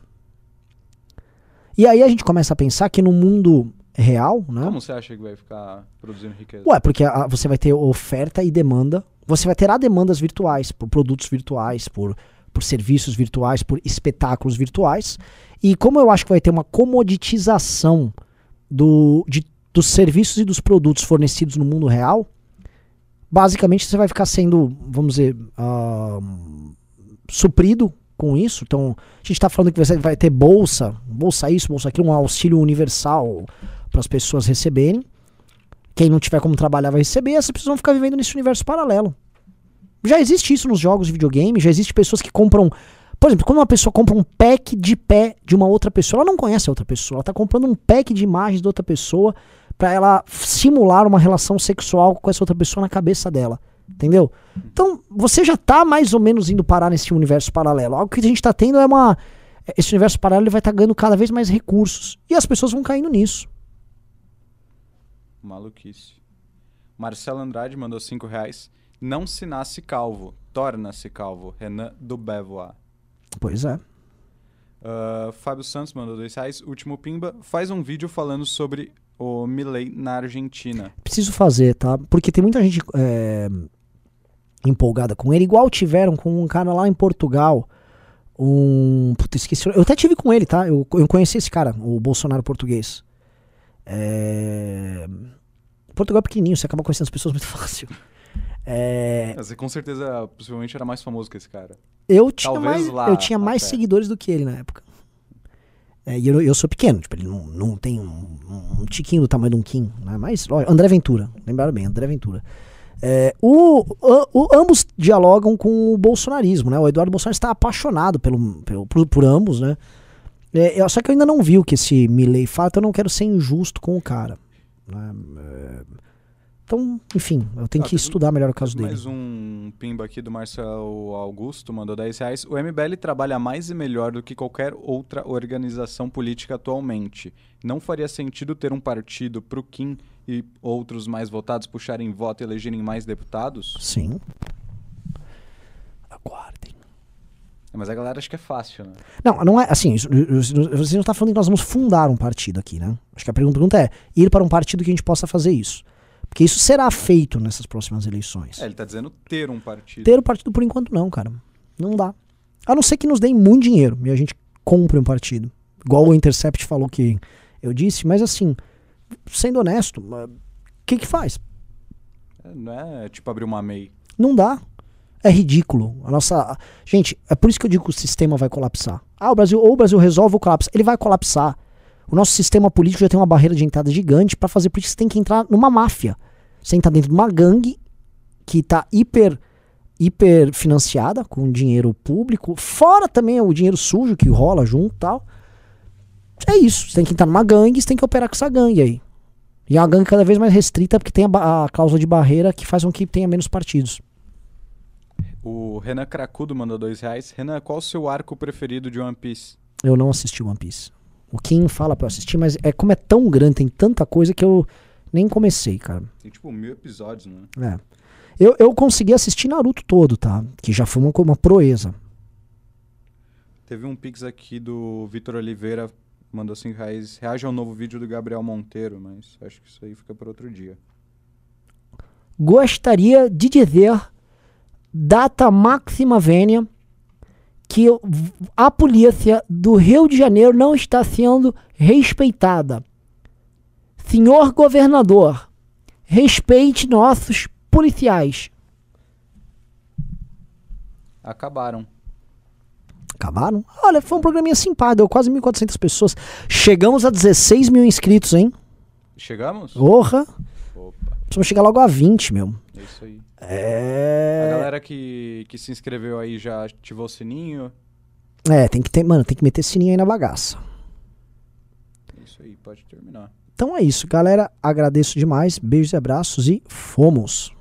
A: E aí a gente começa a pensar que no mundo real, né?
B: Como você acha que vai ficar produzindo riqueza?
A: Ué, porque a- você vai ter oferta e demanda. Você vai ter a demandas virtuais, por produtos virtuais, por, por serviços virtuais, por espetáculos virtuais. E como eu acho que vai ter uma comoditização do, de- dos serviços e dos produtos fornecidos no mundo real, basicamente você vai ficar sendo, vamos dizer, ah, suprido com isso. Então, a gente está falando que você vai ter bolsa, bolsa isso, bolsa aquilo, um auxílio universal para as pessoas receberem. Quem não tiver como trabalhar vai receber, essas pessoas vão ficar vivendo nesse universo paralelo. Já existe isso nos jogos de videogame, já existe pessoas que compram. Por exemplo, quando uma pessoa compra um pack de pé de uma outra pessoa, ela não conhece a outra pessoa, ela está comprando um pack de imagens de outra pessoa para ela simular uma relação sexual com essa outra pessoa na cabeça dela. Entendeu? Então, você já tá mais ou menos indo parar nesse universo paralelo. Algo que a gente tá tendo é uma. Esse universo paralelo vai estar ganhando cada vez mais recursos. E as pessoas vão caindo nisso.
B: Maluquice. Marcelo Andrade mandou 5 reais. Não se nasce calvo, torna-se calvo. Renan do Bevois.
A: Pois é.
B: Ah, Fábio Santos mandou 2 reais. Último Pimba. Faz um vídeo falando sobre o Milley na Argentina.
A: Preciso fazer, tá? Porque tem muita gente é, empolgada com ele, igual tiveram com um cara lá em Portugal. Um. Puta, esqueci. Eu até tive com ele, tá? Eu, eu conheci esse cara, o Bolsonaro português. É... Portugal é pequenininho, você acaba conhecendo as pessoas muito fácil. É,
B: Você com certeza, possivelmente, era mais famoso que esse cara.
A: Eu tinha
B: Talvez
A: mais, eu tinha mais
B: até.
A: seguidores do que ele na época. É, e eu, eu sou pequeno, tipo, ele não, não tem um, um tiquinho do tamanho de um Kim, né? Mas, olha, André Ventura, lembraram bem, André Ventura. É, o, o- ambos dialogam com o bolsonarismo, né? O Eduardo Bolsonaro está apaixonado pelo, pelo- por, por ambos, né? É, eu- só que eu ainda não vi o que esse Milley fala, então eu não quero ser injusto com o cara. né? É, Então, enfim, eu tenho
B: Ah,
A: que estudar melhor o caso
B: teve
A: dele.
B: Mais um pimba aqui do Marcelo Augusto, mandou 10 reais. O MBL trabalha mais e melhor do que qualquer outra organização política atualmente. Não faria sentido ter um partido pro Kim e outros mais votados puxarem voto e elegerem mais deputados?
A: Sim.
B: É, Mas a galera acha que é fácil, né?
A: Não, não é assim. Você não está falando que nós vamos fundar um partido aqui, né? Acho que a pergunta é ir para um partido que a gente possa fazer isso. Porque isso será feito nessas próximas eleições.
B: É, ele tá dizendo ter um partido.
A: Ter o partido por enquanto não, cara. Não dá. A não ser que nos deem muito dinheiro e a gente compre um partido. Igual o Intercept falou que eu disse, mas assim, sendo honesto, o que que faz?
B: É, Não é tipo abrir uma MEI.
A: Não dá. É ridículo. A nossa. Gente, é por isso que eu digo que o sistema vai colapsar. Ah, o Brasil, ou o Brasil resolve ou colapsa. Ele vai colapsar. O nosso sistema político já tem uma barreira de entrada gigante para fazer, isso você tem que entrar numa máfia. Você tem que estar dentro de uma gangue que tá hiper hiper financiada com dinheiro público, fora também o dinheiro sujo que rola junto e tal. É isso, você tem que entrar numa gangue, você tem que operar com essa gangue aí. E é uma gangue cada vez mais restrita porque tem a, a cláusula de barreira que faz com que tenha menos partidos.
B: O Renan Cracudo mandou 2 reais. Renan, qual o seu arco preferido de One Piece?
A: Eu não assisti One Piece. O Kim fala pra eu assistir, mas é como é tão grande, tem tanta coisa que eu nem comecei, cara.
B: Tem tipo mil episódios, né?
A: É. Eu, eu consegui assistir Naruto todo, tá? Que já foi uma, uma proeza.
B: Teve um pix aqui do Vitor Oliveira, mandou 5 reais. Reage ao novo vídeo do Gabriel Monteiro, mas acho que isso aí fica para outro dia.
A: Gostaria de dizer, data máxima vênia, que a polícia do Rio de Janeiro não está sendo respeitada. Senhor governador, respeite nossos policiais.
B: Acabaram.
A: Acabaram? Olha, foi um programinha simpático, deu quase 1.400 pessoas. Chegamos a 16 mil inscritos, hein?
B: Chegamos?
A: Porra! Precisamos chegar logo a 20, meu.
B: É isso aí.
A: É.
B: A galera que, que se inscreveu aí já ativou o sininho.
A: É, tem que ter, mano, tem que meter sininho aí na bagaça.
B: Isso aí, pode terminar.
A: Então é isso, galera. Agradeço demais. Beijos e abraços e fomos.